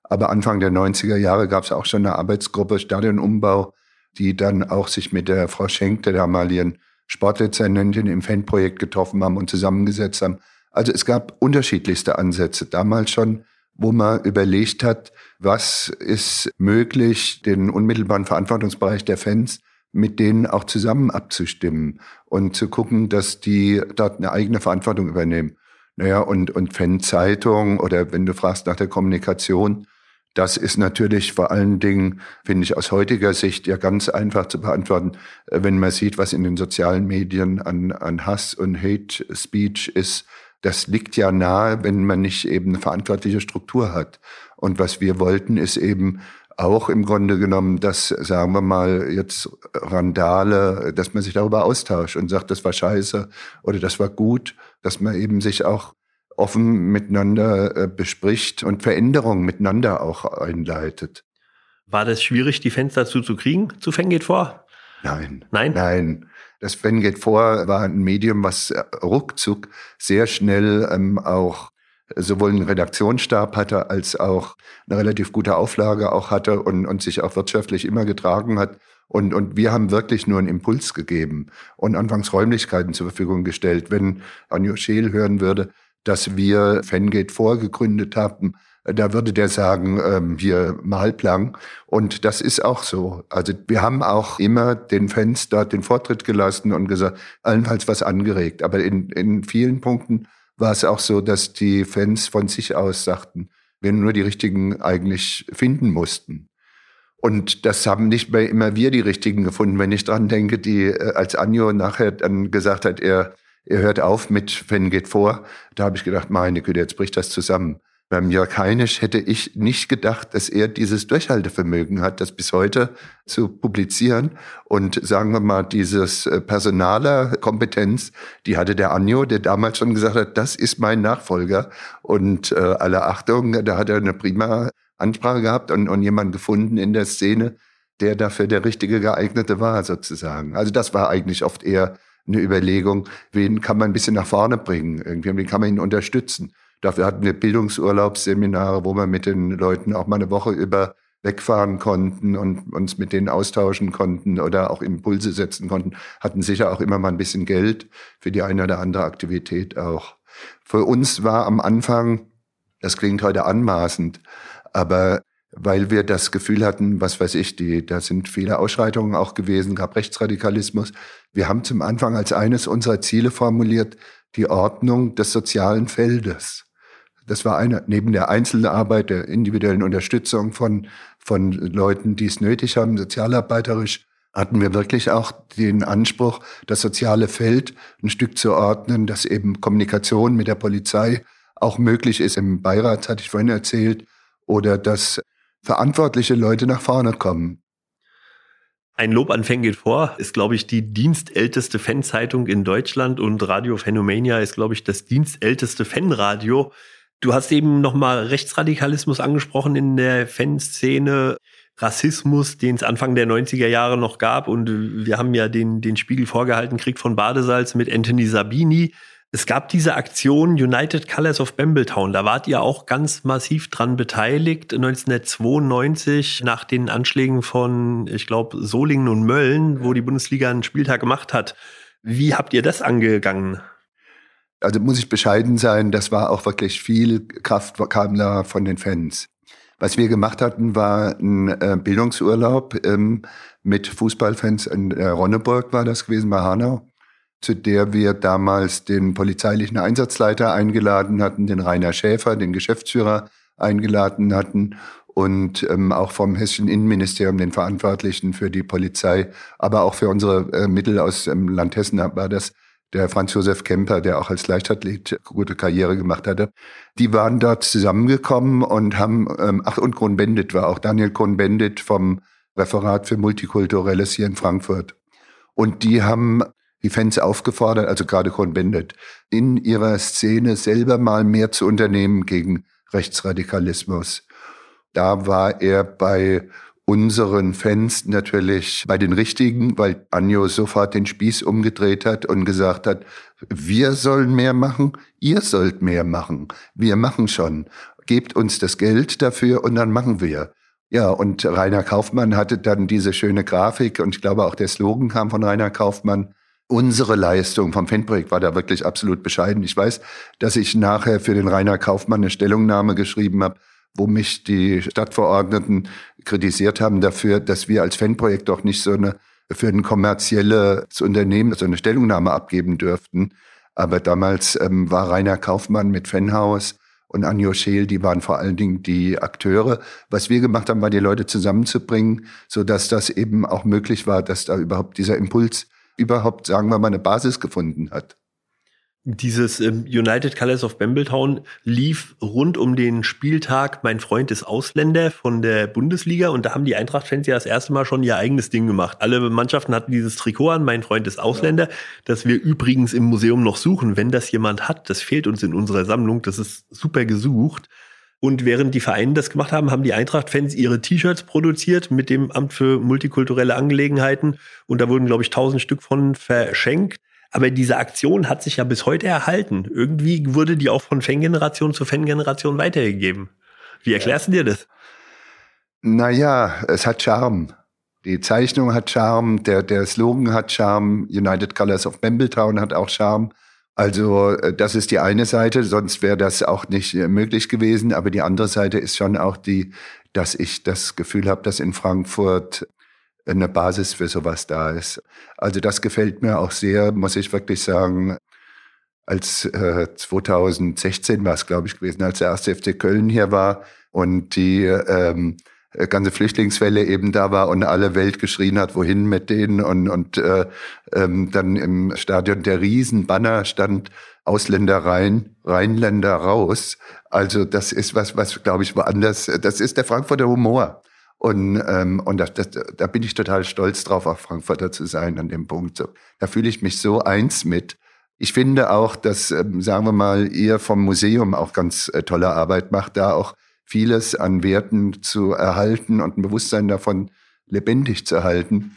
Aber Anfang der 90er Jahre gab es auch schon eine Arbeitsgruppe Stadionumbau, die dann auch sich mit der Frau Schenk, der damaligen Sportdezernentin im Fanprojekt getroffen haben und zusammengesetzt haben. Also es gab unterschiedlichste Ansätze damals schon wo man überlegt hat, was ist möglich, den unmittelbaren Verantwortungsbereich der Fans mit denen auch zusammen abzustimmen und zu gucken, dass die dort eine eigene Verantwortung übernehmen. Naja, und, und Fanzeitung oder wenn du fragst nach der Kommunikation, das ist natürlich vor allen Dingen, finde ich aus heutiger Sicht ja ganz einfach zu beantworten, äh, wenn man sieht, was in den sozialen Medien an, an Hass und Hate Speech ist, das liegt ja nahe, wenn man nicht eben eine verantwortliche Struktur hat. Und was wir wollten, ist eben auch im Grunde genommen, dass, sagen wir mal, jetzt Randale, dass man sich darüber austauscht und sagt, das war scheiße oder das war gut, dass man eben sich auch offen miteinander äh, bespricht und Veränderungen miteinander auch einleitet. War das schwierig, die Fans dazu zu kriegen, zu Fan geht vor? Nein. Nein? Nein. Das Fan geht vor war ein Medium, was äh, ruckzuck sehr schnell ähm, auch sowohl einen Redaktionsstab hatte, als auch eine relativ gute Auflage auch hatte und, und sich auch wirtschaftlich immer getragen hat. Und, und wir haben wirklich nur einen Impuls gegeben und anfangs Räumlichkeiten zur Verfügung gestellt. Wenn Anjo Scheel hören würde, dass wir Fangate vorgegründet haben, da würde der sagen, ähm, hier Malplang. Und das ist auch so. Also wir haben auch immer den Fans dort den Vortritt gelassen und gesagt, allenfalls was angeregt. Aber in, in vielen Punkten war es auch so, dass die Fans von sich aus sagten, wir nur die richtigen eigentlich finden mussten. Und das haben nicht mehr immer wir die richtigen gefunden. Wenn ich dran denke, die äh, als Anjo nachher dann gesagt hat, er, er hört auf mit Fan geht vor, da habe ich gedacht, meine Güte, jetzt bricht das zusammen. Beim Jörg Heinisch hätte ich nicht gedacht, dass er dieses Durchhaltevermögen hat, das bis heute zu publizieren. Und sagen wir mal, dieses äh, personaler Kompetenz, die hatte der Anjo, der damals schon gesagt hat, das ist mein Nachfolger. Und äh, alle Achtung, da hat er eine prima Ansprache gehabt und, und jemand gefunden in der Szene, der dafür der richtige geeignete war, sozusagen. Also das war eigentlich oft eher eine Überlegung, wen kann man ein bisschen nach vorne bringen, irgendwie, wen kann man ihn unterstützen. Dafür hatten wir Bildungsurlaubsseminare, wo wir mit den Leuten auch mal eine Woche über wegfahren konnten und uns mit denen austauschen konnten oder auch Impulse setzen konnten, hatten sicher auch immer mal ein bisschen Geld für die eine oder andere Aktivität auch. Für uns war am Anfang, das klingt heute anmaßend, aber weil wir das Gefühl hatten, was weiß ich, die, da sind viele Ausschreitungen auch gewesen, gab Rechtsradikalismus. Wir haben zum Anfang als eines unserer Ziele formuliert, die Ordnung des sozialen Feldes. Das war eine, neben der Einzelarbeit, der individuellen Unterstützung von, von Leuten, die es nötig haben, sozialarbeiterisch, hatten wir wirklich auch den Anspruch, das soziale Feld ein Stück zu ordnen, dass eben Kommunikation mit der Polizei auch möglich ist. Im Beirat hatte ich vorhin erzählt, oder dass verantwortliche Leute nach vorne kommen. Ein Lob an Fan geht vor ist, glaube ich, die dienstälteste Fanzeitung in Deutschland und Radio Phenomania ist, glaube ich, das dienstälteste Fanradio. Du hast eben nochmal Rechtsradikalismus angesprochen in der Fanszene. Rassismus, den es Anfang der 90er Jahre noch gab. Und wir haben ja den, den Spiegel vorgehalten, Krieg von Badesalz mit Anthony Sabini. Es gab diese Aktion United Colors of Bambletown. Da wart ihr auch ganz massiv dran beteiligt. 1992 nach den Anschlägen von, ich glaube, Solingen und Mölln, wo die Bundesliga einen Spieltag gemacht hat. Wie habt ihr das angegangen? Also muss ich bescheiden sein, das war auch wirklich viel Kraft kam da von den Fans. Was wir gemacht hatten, war ein äh, Bildungsurlaub ähm, mit Fußballfans in äh, Ronneburg war das gewesen, bei Hanau, zu der wir damals den polizeilichen Einsatzleiter eingeladen hatten, den Rainer Schäfer, den Geschäftsführer eingeladen hatten und ähm, auch vom Hessischen Innenministerium den Verantwortlichen für die Polizei, aber auch für unsere äh, Mittel aus dem Land Hessen war das der Franz Josef Kemper, der auch als Leichtathlet gute Karriere gemacht hatte. Die waren dort zusammengekommen und haben, ähm, ach und Cohn-Bendit war auch Daniel Cohn-Bendit vom Referat für Multikulturelles hier in Frankfurt. Und die haben die Fans aufgefordert, also gerade Cohn-Bendit, in ihrer Szene selber mal mehr zu unternehmen gegen Rechtsradikalismus. Da war er bei unseren Fans natürlich bei den Richtigen, weil Anjo sofort den Spieß umgedreht hat und gesagt hat, wir sollen mehr machen, ihr sollt mehr machen. Wir machen schon. Gebt uns das Geld dafür und dann machen wir. Ja, und Rainer Kaufmann hatte dann diese schöne Grafik und ich glaube auch der Slogan kam von Rainer Kaufmann. Unsere Leistung vom Fanprojekt war da wirklich absolut bescheiden. Ich weiß, dass ich nachher für den Rainer Kaufmann eine Stellungnahme geschrieben habe, wo mich die Stadtverordneten kritisiert haben dafür, dass wir als Fanprojekt doch nicht so eine für ein kommerzielles Unternehmen so eine Stellungnahme abgeben dürften. Aber damals ähm, war Rainer Kaufmann mit Fanhaus und Anjo Scheel, die waren vor allen Dingen die Akteure. Was wir gemacht haben, war die Leute zusammenzubringen, so dass das eben auch möglich war, dass da überhaupt dieser Impuls überhaupt, sagen wir mal, eine Basis gefunden hat. Dieses ähm, United Colors of Bambletown lief rund um den Spieltag Mein Freund ist Ausländer von der Bundesliga und da haben die Eintracht-Fans ja das erste Mal schon ihr eigenes Ding gemacht. Alle Mannschaften hatten dieses Trikot an, Mein Freund ist Ausländer, ja. das wir übrigens im Museum noch suchen, wenn das jemand hat. Das fehlt uns in unserer Sammlung, das ist super gesucht. Und während die Vereine das gemacht haben, haben die Eintracht-Fans ihre T-Shirts produziert mit dem Amt für multikulturelle Angelegenheiten. Und da wurden, glaube ich, tausend Stück von verschenkt. Aber diese Aktion hat sich ja bis heute erhalten. Irgendwie wurde die auch von Fangeneration zu Fangeneration weitergegeben. Wie erklärst du dir das? Naja, es hat Charme. Die Zeichnung hat Charme, der, der Slogan hat Charme, United Colors of Bambletown hat auch Charme. Also äh, das ist die eine Seite, sonst wäre das auch nicht äh, möglich gewesen. Aber die andere Seite ist schon auch die, dass ich das Gefühl habe, dass in Frankfurt eine Basis für sowas da ist. Also das gefällt mir auch sehr, muss ich wirklich sagen. Als äh, 2016 war es, glaube ich, gewesen, als der erste FC Köln hier war und die ähm, ganze Flüchtlingswelle eben da war und alle Welt geschrien hat, wohin mit denen und, und äh, ähm, dann im Stadion der Riesenbanner stand Ausländer rein, Rheinländer raus. Also das ist was, was glaube ich woanders, das ist der Frankfurter Humor. Und, ähm, und das, das, da bin ich total stolz drauf, auch Frankfurter zu sein an dem Punkt. Da fühle ich mich so eins mit. Ich finde auch, dass, ähm, sagen wir mal, ihr vom Museum auch ganz äh, tolle Arbeit macht, da auch vieles an Werten zu erhalten und ein Bewusstsein davon lebendig zu halten.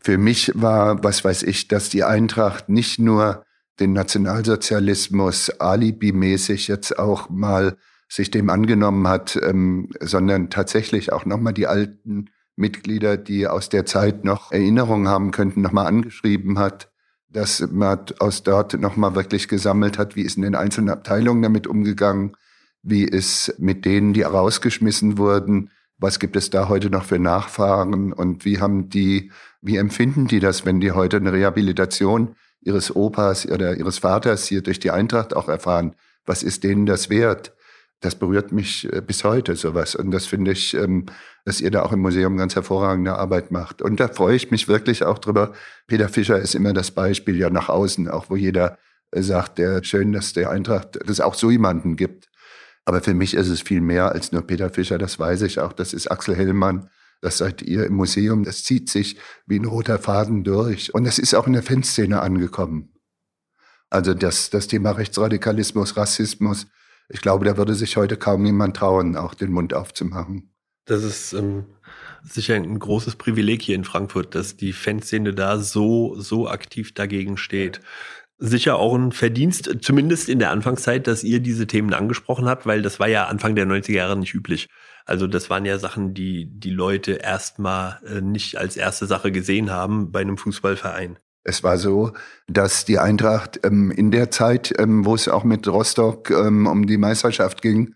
Für mich war, was weiß ich, dass die Eintracht nicht nur den Nationalsozialismus alibimäßig jetzt auch mal sich dem angenommen hat, ähm, sondern tatsächlich auch nochmal die alten Mitglieder, die aus der Zeit noch Erinnerungen haben könnten, nochmal angeschrieben hat, dass man aus dort nochmal wirklich gesammelt hat, wie ist in den einzelnen Abteilungen damit umgegangen, wie ist mit denen, die rausgeschmissen wurden, was gibt es da heute noch für Nachfahren und wie haben die, wie empfinden die das, wenn die heute eine Rehabilitation ihres Opas oder ihres Vaters hier durch die Eintracht auch erfahren? Was ist denen das wert? Das berührt mich äh, bis heute sowas. Und das finde ich, ähm, dass ihr da auch im Museum ganz hervorragende Arbeit macht. Und da freue ich mich wirklich auch drüber. Peter Fischer ist immer das Beispiel ja nach außen, auch wo jeder äh, sagt, der schön, dass der Eintracht, dass es auch so jemanden gibt. Aber für mich ist es viel mehr als nur Peter Fischer, das weiß ich auch. Das ist Axel Hellmann, das seid ihr im Museum, das zieht sich wie ein roter Faden durch. Und das ist auch in der Fanszene angekommen. Also das, das Thema Rechtsradikalismus, Rassismus, ich glaube, da würde sich heute kaum jemand trauen, auch den Mund aufzumachen. Das ist ähm, sicher ein großes Privileg hier in Frankfurt, dass die Fanszene da so, so aktiv dagegen steht. Sicher auch ein Verdienst, zumindest in der Anfangszeit, dass ihr diese Themen angesprochen habt, weil das war ja Anfang der 90er Jahre nicht üblich. Also das waren ja Sachen, die die Leute erstmal äh, nicht als erste Sache gesehen haben bei einem Fußballverein. Es war so, dass die Eintracht ähm, in der Zeit, ähm, wo es auch mit Rostock ähm, um die Meisterschaft ging,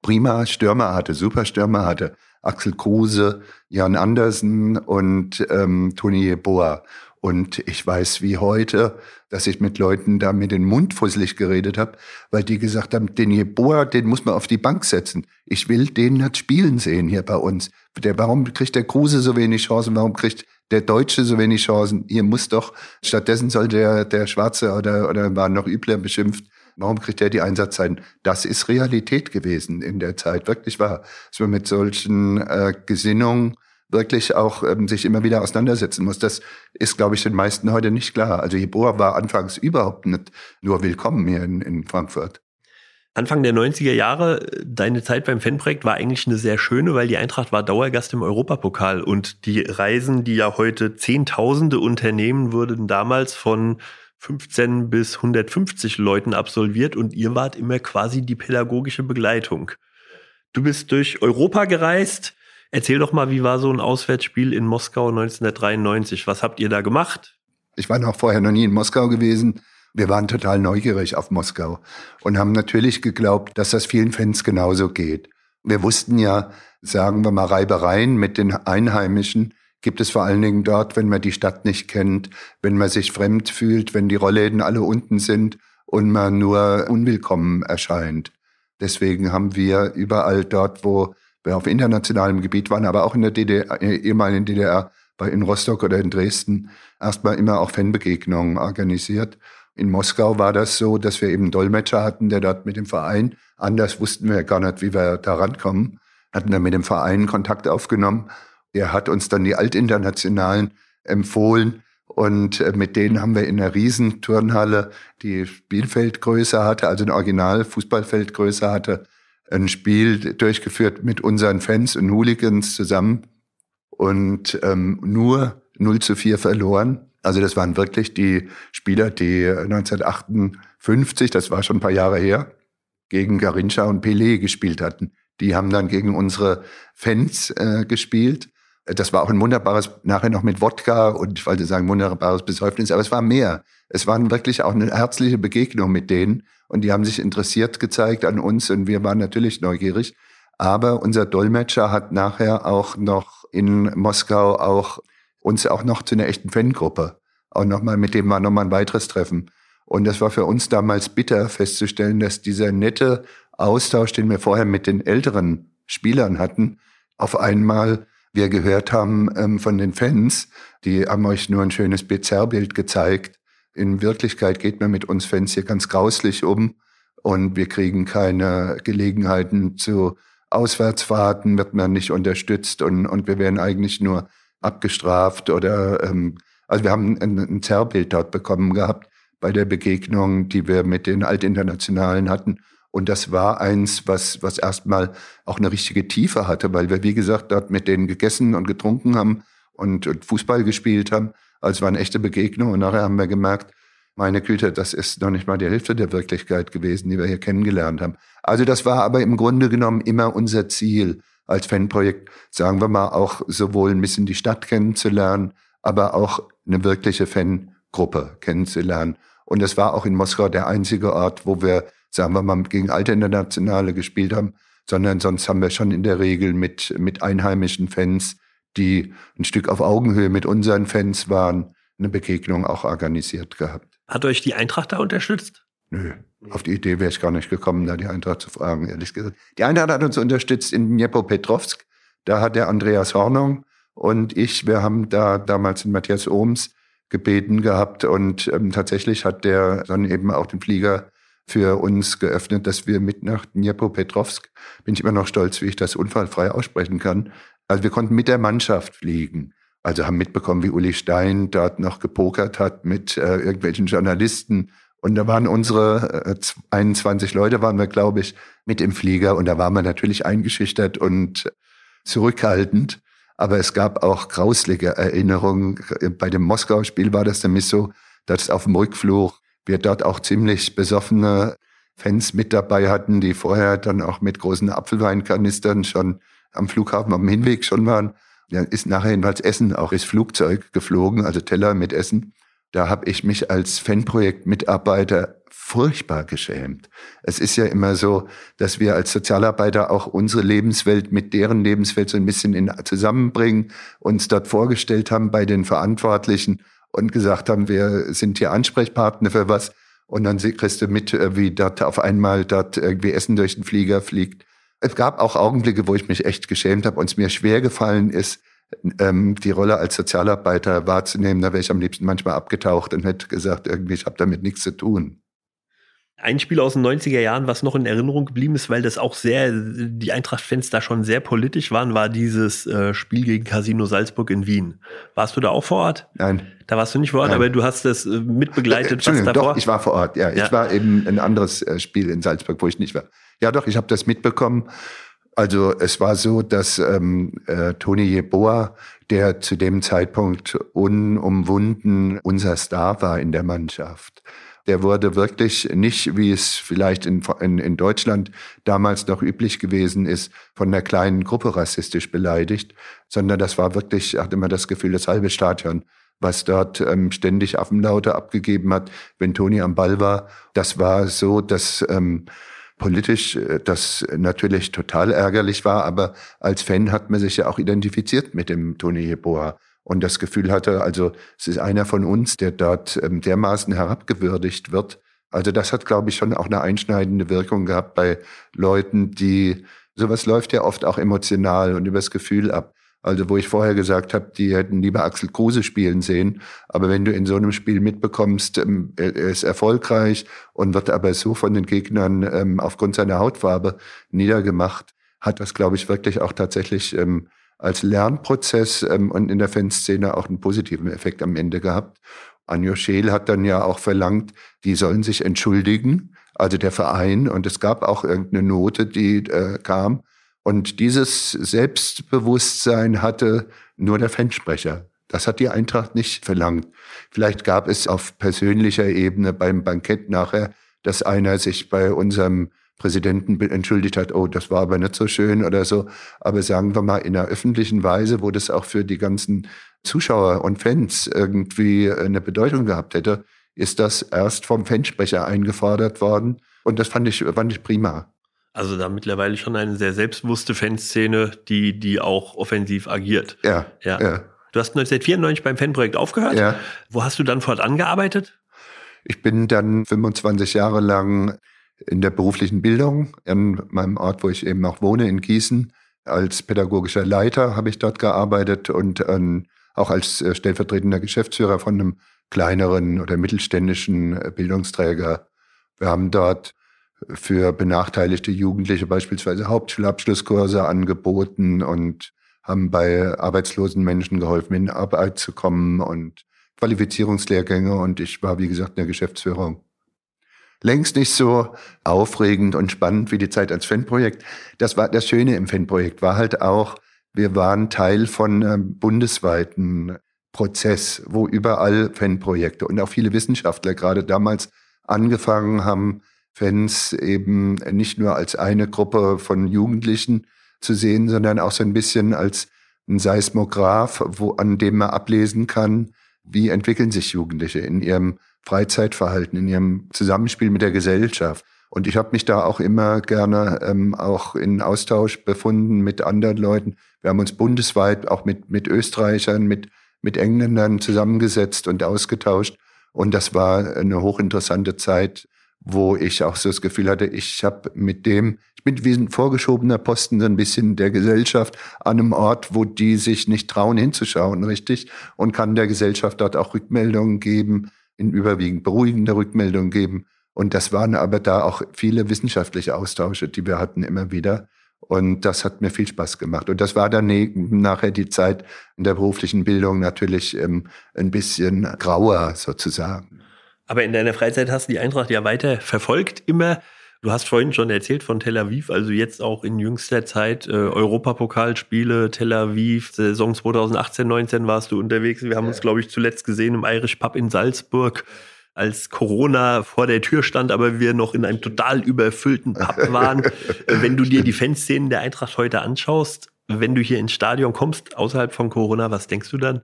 prima Stürmer hatte, super Stürmer hatte. Axel Kruse, Jan Andersen und ähm, Toni Boa. Und ich weiß wie heute, dass ich mit Leuten da mit den Mund fusselig geredet habe, weil die gesagt haben, den Jeboa, den muss man auf die Bank setzen. Ich will den nicht spielen sehen hier bei uns. Der, warum kriegt der Kruse so wenig Chancen? Warum kriegt der Deutsche so wenig Chancen. Hier muss doch, stattdessen soll der, der Schwarze oder, oder war noch übler beschimpft. Warum kriegt er die Einsatzzeiten? Das ist Realität gewesen in der Zeit, wirklich wahr. Dass man mit solchen äh, Gesinnungen wirklich auch ähm, sich immer wieder auseinandersetzen muss. Das ist, glaube ich, den meisten heute nicht klar. Also Jeboa war anfangs überhaupt nicht nur willkommen hier in, in Frankfurt. Anfang der 90er Jahre, deine Zeit beim Fanprojekt war eigentlich eine sehr schöne, weil die Eintracht war Dauergast im Europapokal und die Reisen, die ja heute Zehntausende Unternehmen wurden damals von 15 bis 150 Leuten absolviert und ihr wart immer quasi die pädagogische Begleitung. Du bist durch Europa gereist. Erzähl doch mal, wie war so ein Auswärtsspiel in Moskau 1993? Was habt ihr da gemacht? Ich war noch vorher noch nie in Moskau gewesen wir waren total neugierig auf Moskau und haben natürlich geglaubt, dass das vielen Fans genauso geht. Wir wussten ja, sagen wir mal, Reibereien mit den Einheimischen gibt es vor allen Dingen dort, wenn man die Stadt nicht kennt, wenn man sich fremd fühlt, wenn die Rollläden alle unten sind und man nur unwillkommen erscheint. Deswegen haben wir überall dort, wo wir auf internationalem Gebiet waren, aber auch in der DDR, äh, ehemaligen DDR, in Rostock oder in Dresden, erstmal immer auch Fanbegegnungen organisiert. In Moskau war das so, dass wir eben einen Dolmetscher hatten, der dort mit dem Verein, anders wussten wir gar nicht, wie wir da rankommen, hatten dann mit dem Verein Kontakt aufgenommen. Er hat uns dann die Altinternationalen empfohlen und äh, mit denen haben wir in einer riesen Turnhalle, die Spielfeldgröße hatte, also eine Original-Fußballfeldgröße hatte, ein Spiel durchgeführt mit unseren Fans und Hooligans zusammen und ähm, nur 0 zu 4 verloren. Also das waren wirklich die Spieler, die 1958, das war schon ein paar Jahre her, gegen Garincha und Pelé gespielt hatten. Die haben dann gegen unsere Fans äh, gespielt. Das war auch ein wunderbares, nachher noch mit Wodka und ich wollte sagen wunderbares Besäufnis, aber es war mehr. Es waren wirklich auch eine herzliche Begegnung mit denen und die haben sich interessiert gezeigt an uns und wir waren natürlich neugierig. Aber unser Dolmetscher hat nachher auch noch in Moskau auch uns auch noch zu einer echten Fangruppe. Auch nochmal, mit dem war nochmal ein weiteres Treffen. Und das war für uns damals bitter festzustellen, dass dieser nette Austausch, den wir vorher mit den älteren Spielern hatten, auf einmal wir gehört haben ähm, von den Fans, die haben euch nur ein schönes Bizarrbild gezeigt. In Wirklichkeit geht man mit uns Fans hier ganz grauslich um und wir kriegen keine Gelegenheiten zu Auswärtsfahrten, wird man nicht unterstützt und, und wir werden eigentlich nur abgestraft oder ähm, also wir haben ein, ein Zerrbild dort bekommen gehabt bei der Begegnung, die wir mit den Altinternationalen hatten. Und das war eins, was, was erstmal auch eine richtige Tiefe hatte, weil wir, wie gesagt, dort mit denen gegessen und getrunken haben und, und Fußball gespielt haben. Also es war eine echte Begegnung. Und nachher haben wir gemerkt, meine Güte, das ist noch nicht mal die Hälfte der Wirklichkeit gewesen, die wir hier kennengelernt haben. Also das war aber im Grunde genommen immer unser Ziel als Fanprojekt, sagen wir mal, auch sowohl ein bisschen die Stadt kennenzulernen, aber auch eine wirkliche Fangruppe kennenzulernen. Und es war auch in Moskau der einzige Ort, wo wir, sagen wir mal, gegen alte Internationale gespielt haben, sondern sonst haben wir schon in der Regel mit, mit einheimischen Fans, die ein Stück auf Augenhöhe mit unseren Fans waren, eine Begegnung auch organisiert gehabt. Hat euch die Eintracht da unterstützt? Nö, auf die Idee wäre ich gar nicht gekommen, da die Eintracht zu fragen, ehrlich gesagt. Die Eintracht hat uns unterstützt in Dnepropetrovsk. Da hat der Andreas Hornung und ich, wir haben da damals den Matthias Ohms gebeten gehabt und ähm, tatsächlich hat der dann eben auch den Flieger für uns geöffnet, dass wir mit nach Dnipropetrovsk, bin ich immer noch stolz, wie ich das unfallfrei aussprechen kann. Also wir konnten mit der Mannschaft fliegen. Also haben mitbekommen, wie Uli Stein dort noch gepokert hat mit äh, irgendwelchen Journalisten. Und da waren unsere äh, 21 Leute, waren wir, glaube ich, mit im Flieger. Und da waren wir natürlich eingeschüchtert und zurückhaltend. Aber es gab auch grauslige Erinnerungen. Bei dem Moskau-Spiel war das nämlich so, dass auf dem Rückflug wir dort auch ziemlich besoffene Fans mit dabei hatten, die vorher dann auch mit großen Apfelweinkanistern schon am Flughafen am Hinweg schon waren. Ja, ist nachher jedenfalls Essen auch ins Flugzeug geflogen, also Teller mit Essen. Da habe ich mich als Fanprojektmitarbeiter furchtbar geschämt. Es ist ja immer so, dass wir als Sozialarbeiter auch unsere Lebenswelt mit deren Lebenswelt so ein bisschen in, zusammenbringen, uns dort vorgestellt haben bei den Verantwortlichen und gesagt haben, wir sind hier Ansprechpartner für was. Und dann kriegst du mit, äh, wie dort auf einmal dort irgendwie Essen durch den Flieger fliegt. Es gab auch Augenblicke, wo ich mich echt geschämt habe und es mir schwer gefallen ist, ähm, die Rolle als Sozialarbeiter wahrzunehmen, da wäre ich am liebsten manchmal abgetaucht und hätte gesagt, irgendwie, ich habe damit nichts zu tun. Ein Spiel aus den 90er Jahren, was noch in Erinnerung geblieben ist, weil das auch sehr, die Eintracht-Fans da schon sehr politisch waren, war dieses äh, Spiel gegen Casino Salzburg in Wien. Warst du da auch vor Ort? Nein. Da warst du nicht vor Ort, Nein. aber du hast das äh, mitbegleitet. Was davor? doch, ich war vor Ort, ja. Ja. Ich war eben ein anderes äh, Spiel in Salzburg, wo ich nicht war. Ja, doch, ich habe das mitbekommen. Also es war so, dass ähm, äh, Toni Jeboa, der zu dem Zeitpunkt unumwunden unser Star war in der Mannschaft, der wurde wirklich nicht, wie es vielleicht in, in, in Deutschland damals noch üblich gewesen ist, von einer kleinen Gruppe rassistisch beleidigt, sondern das war wirklich, ich hatte immer das Gefühl, das halbe Stadion was dort ähm, ständig Affenlaute abgegeben hat, wenn Toni am Ball war. Das war so, dass ähm, politisch äh, das natürlich total ärgerlich war, aber als Fan hat man sich ja auch identifiziert mit dem Toni Jeboa und das Gefühl hatte, also es ist einer von uns, der dort ähm, dermaßen herabgewürdigt wird. Also das hat, glaube ich, schon auch eine einschneidende Wirkung gehabt bei Leuten, die sowas läuft ja oft auch emotional und übers Gefühl ab. Also wo ich vorher gesagt habe, die hätten lieber Axel Kruse spielen sehen. Aber wenn du in so einem Spiel mitbekommst, ähm, er ist erfolgreich und wird aber so von den Gegnern ähm, aufgrund seiner Hautfarbe niedergemacht, hat das, glaube ich, wirklich auch tatsächlich ähm, als Lernprozess ähm, und in der Fanszene auch einen positiven Effekt am Ende gehabt. Anjo Scheel hat dann ja auch verlangt, die sollen sich entschuldigen, also der Verein. Und es gab auch irgendeine Note, die äh, kam. Und dieses Selbstbewusstsein hatte nur der Fansprecher. Das hat die Eintracht nicht verlangt. Vielleicht gab es auf persönlicher Ebene beim Bankett nachher, dass einer sich bei unserem Präsidenten entschuldigt hat, oh, das war aber nicht so schön oder so. Aber sagen wir mal in einer öffentlichen Weise, wo das auch für die ganzen Zuschauer und Fans irgendwie eine Bedeutung gehabt hätte, ist das erst vom Fansprecher eingefordert worden. Und das fand ich, fand ich prima. Also da mittlerweile schon eine sehr selbstbewusste Fanszene, die, die auch offensiv agiert. Ja, Ja. ja. Du hast 1994 beim Fanprojekt aufgehört. Ja. Wo hast du dann fortan gearbeitet? Ich bin dann 25 Jahre lang in der beruflichen Bildung an meinem Ort, wo ich eben auch wohne, in Gießen. Als pädagogischer Leiter habe ich dort gearbeitet und ähm, auch als äh, stellvertretender Geschäftsführer von einem kleineren oder mittelständischen äh, Bildungsträger. Wir haben dort für benachteiligte Jugendliche beispielsweise Hauptschulabschlusskurse angeboten und haben bei arbeitslosen Menschen geholfen, in Arbeit zu kommen und Qualifizierungslehrgänge und ich war, wie gesagt, in der Geschäftsführung. Längst nicht so aufregend und spannend wie die Zeit als Fanprojekt. Das war das Schöne im Fanprojekt, war halt auch, wir waren Teil von einem bundesweiten Prozess, wo überall Fanprojekte und auch viele Wissenschaftler gerade damals angefangen haben, Fans eben nicht nur als eine Gruppe von Jugendlichen zu sehen, sondern auch so ein bisschen als ein Seismograph, wo, an dem man ablesen kann, wie entwickeln sich Jugendliche in ihrem Freizeitverhalten, in ihrem Zusammenspiel mit der Gesellschaft. Und ich habe mich da auch immer gerne ähm, auch in Austausch befunden mit anderen Leuten. Wir haben uns bundesweit auch mit, mit Österreichern, mit, mit Engländern zusammengesetzt und ausgetauscht. Und das war eine hochinteressante Zeit, wo ich auch so das Gefühl hatte, ich habe mit dem, ich bin wie ein vorgeschobener Posten so ein bisschen der Gesellschaft an einem Ort, wo die sich nicht trauen hinzuschauen, richtig, und kann der Gesellschaft dort auch Rückmeldungen geben, in überwiegend beruhigende Rückmeldungen geben. Und das waren aber da auch viele wissenschaftliche Austausche, die wir hatten immer wieder. Und das hat mir viel Spaß gemacht. Und das war dann ne- nachher die Zeit in der beruflichen Bildung natürlich ähm, ein bisschen grauer sozusagen. Aber in deiner Freizeit hast du die Eintracht ja weiter verfolgt, immer. Du hast vorhin schon erzählt von Tel Aviv, also jetzt auch in jüngster Zeit äh, Europapokalspiele, Tel Aviv, Saison 2018, 19 warst du unterwegs. Wir haben uns, glaube ich, zuletzt gesehen im Irish Pub in Salzburg, als Corona vor der Tür stand, aber wir noch in einem total überfüllten Pub waren. Äh, wenn du dir die Fanszenen der Eintracht heute anschaust, wenn du hier ins Stadion kommst, außerhalb von Corona, was denkst du dann?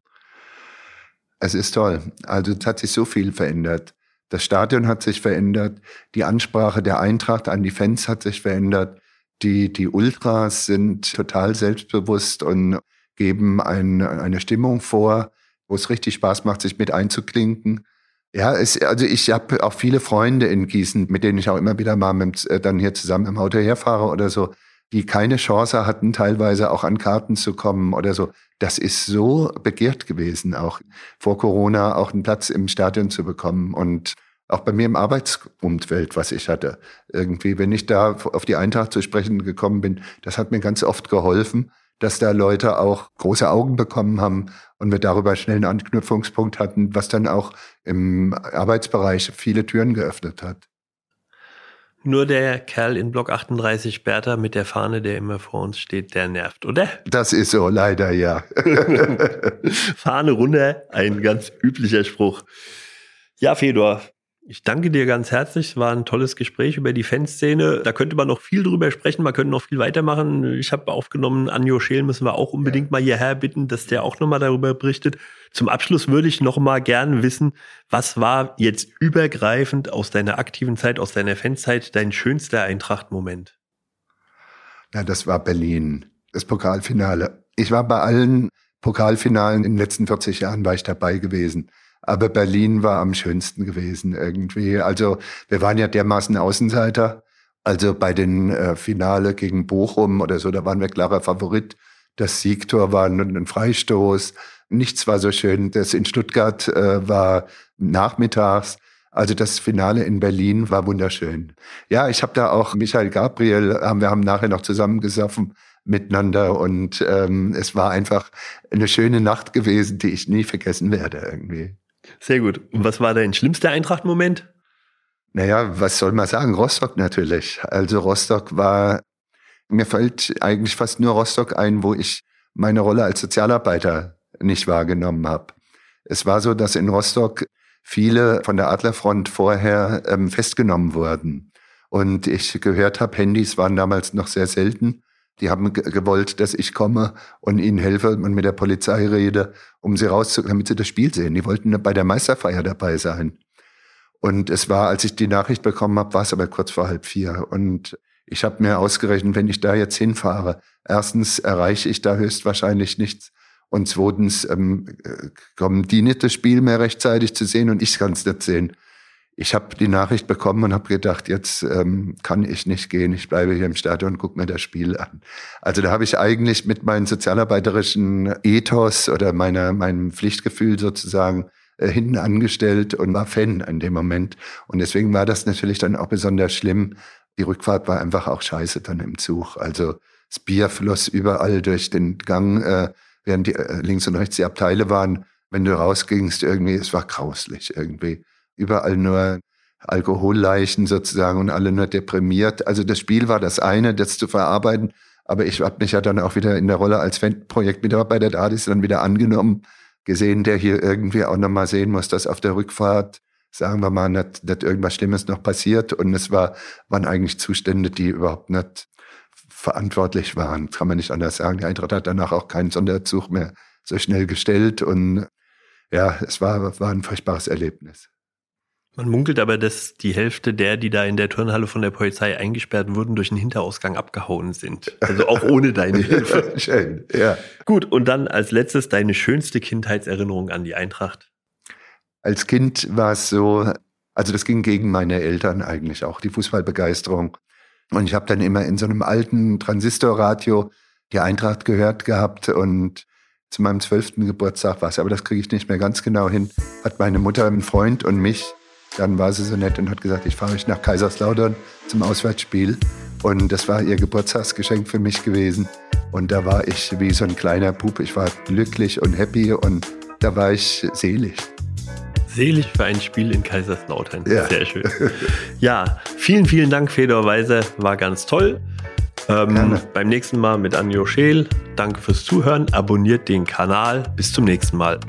Es ist toll. Also es hat sich so viel verändert. Das Stadion hat sich verändert. Die Ansprache der Eintracht an die Fans hat sich verändert. Die, die Ultras sind total selbstbewusst und geben ein, eine Stimmung vor, wo es richtig Spaß macht, sich mit einzuklinken. Ja, es, also ich habe auch viele Freunde in Gießen, mit denen ich auch immer wieder mal mit, äh, dann hier zusammen im Auto herfahre oder so. Die keine Chance hatten, teilweise auch an Karten zu kommen oder so. Das ist so begehrt gewesen, auch vor Corona auch einen Platz im Stadion zu bekommen und auch bei mir im Arbeitsumfeld, was ich hatte. Irgendwie, wenn ich da auf die Eintracht zu sprechen gekommen bin, das hat mir ganz oft geholfen, dass da Leute auch große Augen bekommen haben und wir darüber schnell einen Anknüpfungspunkt hatten, was dann auch im Arbeitsbereich viele Türen geöffnet hat. Nur der Kerl in Block 38, Bertha, mit der Fahne, der immer vor uns steht, der nervt, oder? Das ist so, leider, ja. Fahne runter, ein ganz üblicher Spruch. Ja, Fedor, ich danke dir ganz herzlich. Es war ein tolles Gespräch über die Fanszene. Da könnte man noch viel drüber sprechen. Man könnte noch viel weitermachen. Ich habe aufgenommen, Anjo Scheel müssen wir auch unbedingt ja. mal hierher bitten, dass der auch nochmal darüber berichtet. Zum Abschluss würde ich noch mal gern wissen, was war jetzt übergreifend aus deiner aktiven Zeit, aus deiner Fanzeit dein schönster Eintracht-Moment? Ja, das war Berlin, das Pokalfinale. Ich war bei allen Pokalfinalen in den letzten 40 Jahren war ich dabei gewesen. Aber Berlin war am schönsten gewesen irgendwie. Also wir waren ja dermaßen Außenseiter. Also bei den äh, Finale gegen Bochum oder so, da waren wir klarer Favorit. Das Siegtor war ein Freistoß. Nichts war so schön. Das in Stuttgart äh, war nachmittags. Also das Finale in Berlin war wunderschön. Ja, ich habe da auch Michael Gabriel, haben wir haben nachher noch zusammengesoffen miteinander und ähm, es war einfach eine schöne Nacht gewesen, die ich nie vergessen werde irgendwie. Sehr gut. Und was war dein schlimmster Eintracht-Moment? Naja, was soll man sagen? Rostock natürlich. Also Rostock war, mir fällt eigentlich fast nur Rostock ein, wo ich meine Rolle als Sozialarbeiter nicht wahrgenommen habe. Es war so, dass in Rostock viele von der Adlerfront vorher ähm, festgenommen wurden. Und ich gehört habe, Handys waren damals noch sehr selten. Die haben gewollt, dass ich komme und ihnen helfe und mit der Polizei rede, um sie rauszukommen, damit sie das Spiel sehen. Die wollten bei der Meisterfeier dabei sein. Und es war, als ich die Nachricht bekommen habe, war es aber kurz vor halb vier. Und ich habe mir ausgerechnet, wenn ich da jetzt hinfahre, erstens erreiche ich da höchstwahrscheinlich nichts. Und zweitens ähm, äh, kommen die nicht das Spiel mehr rechtzeitig zu sehen und ich kann es nicht sehen ich habe die Nachricht bekommen und habe gedacht, jetzt ähm, kann ich nicht gehen, ich bleibe hier im Stadion und gucke mir das Spiel an. Also da habe ich eigentlich mit meinem sozialarbeiterischen Ethos oder meiner, meinem Pflichtgefühl sozusagen äh, hinten angestellt und war Fan in dem Moment. Und deswegen war das natürlich dann auch besonders schlimm. Die Rückfahrt war einfach auch scheiße dann im Zug. Also das Bier floss überall durch den Gang, äh, während die, äh, links und rechts die Abteile waren. Wenn du rausgingst, irgendwie, es war grauslich irgendwie überall nur Alkoholleichen sozusagen und alle nur deprimiert. Also das Spiel war das eine, das zu verarbeiten. Aber ich habe mich ja dann auch wieder in der Rolle als Projektmitarbeiter da ist dann wieder angenommen, gesehen, der hier irgendwie auch nochmal sehen muss, dass auf der Rückfahrt, sagen wir mal, nicht, nicht irgendwas Schlimmes noch passiert. Und es war, waren eigentlich Zustände, die überhaupt nicht verantwortlich waren. Kann man nicht anders sagen. Die Eintracht hat danach auch keinen Sonderzug mehr so schnell gestellt. Und ja, es war, war ein furchtbares Erlebnis. Man munkelt aber, dass die Hälfte der, die da in der Turnhalle von der Polizei eingesperrt wurden, durch den Hinterausgang abgehauen sind. Also auch ohne deine Hilfe. Schön, ja. Gut, und dann als letztes deine schönste Kindheitserinnerung an die Eintracht. Als Kind war es so, also das ging gegen meine Eltern eigentlich auch, die Fußballbegeisterung. Und ich habe dann immer in so einem alten Transistorradio die Eintracht gehört gehabt und zu meinem zwölften Geburtstag war es, aber das kriege ich nicht mehr ganz genau hin, hat meine Mutter einen Freund und mich dann war sie so nett und hat gesagt, ich fahre euch nach Kaiserslautern zum Auswärtsspiel. Und das war ihr Geburtstagsgeschenk für mich gewesen. Und da war ich wie so ein kleiner Bub. Ich war glücklich und happy und da war ich selig. Selig für ein Spiel in Kaiserslautern. Ja. Sehr schön. Ja, vielen, vielen Dank, Fedor Weise. War ganz toll. Ähm, beim nächsten Mal mit Anjo Scheel. Danke fürs Zuhören. Abonniert den Kanal. Bis zum nächsten Mal.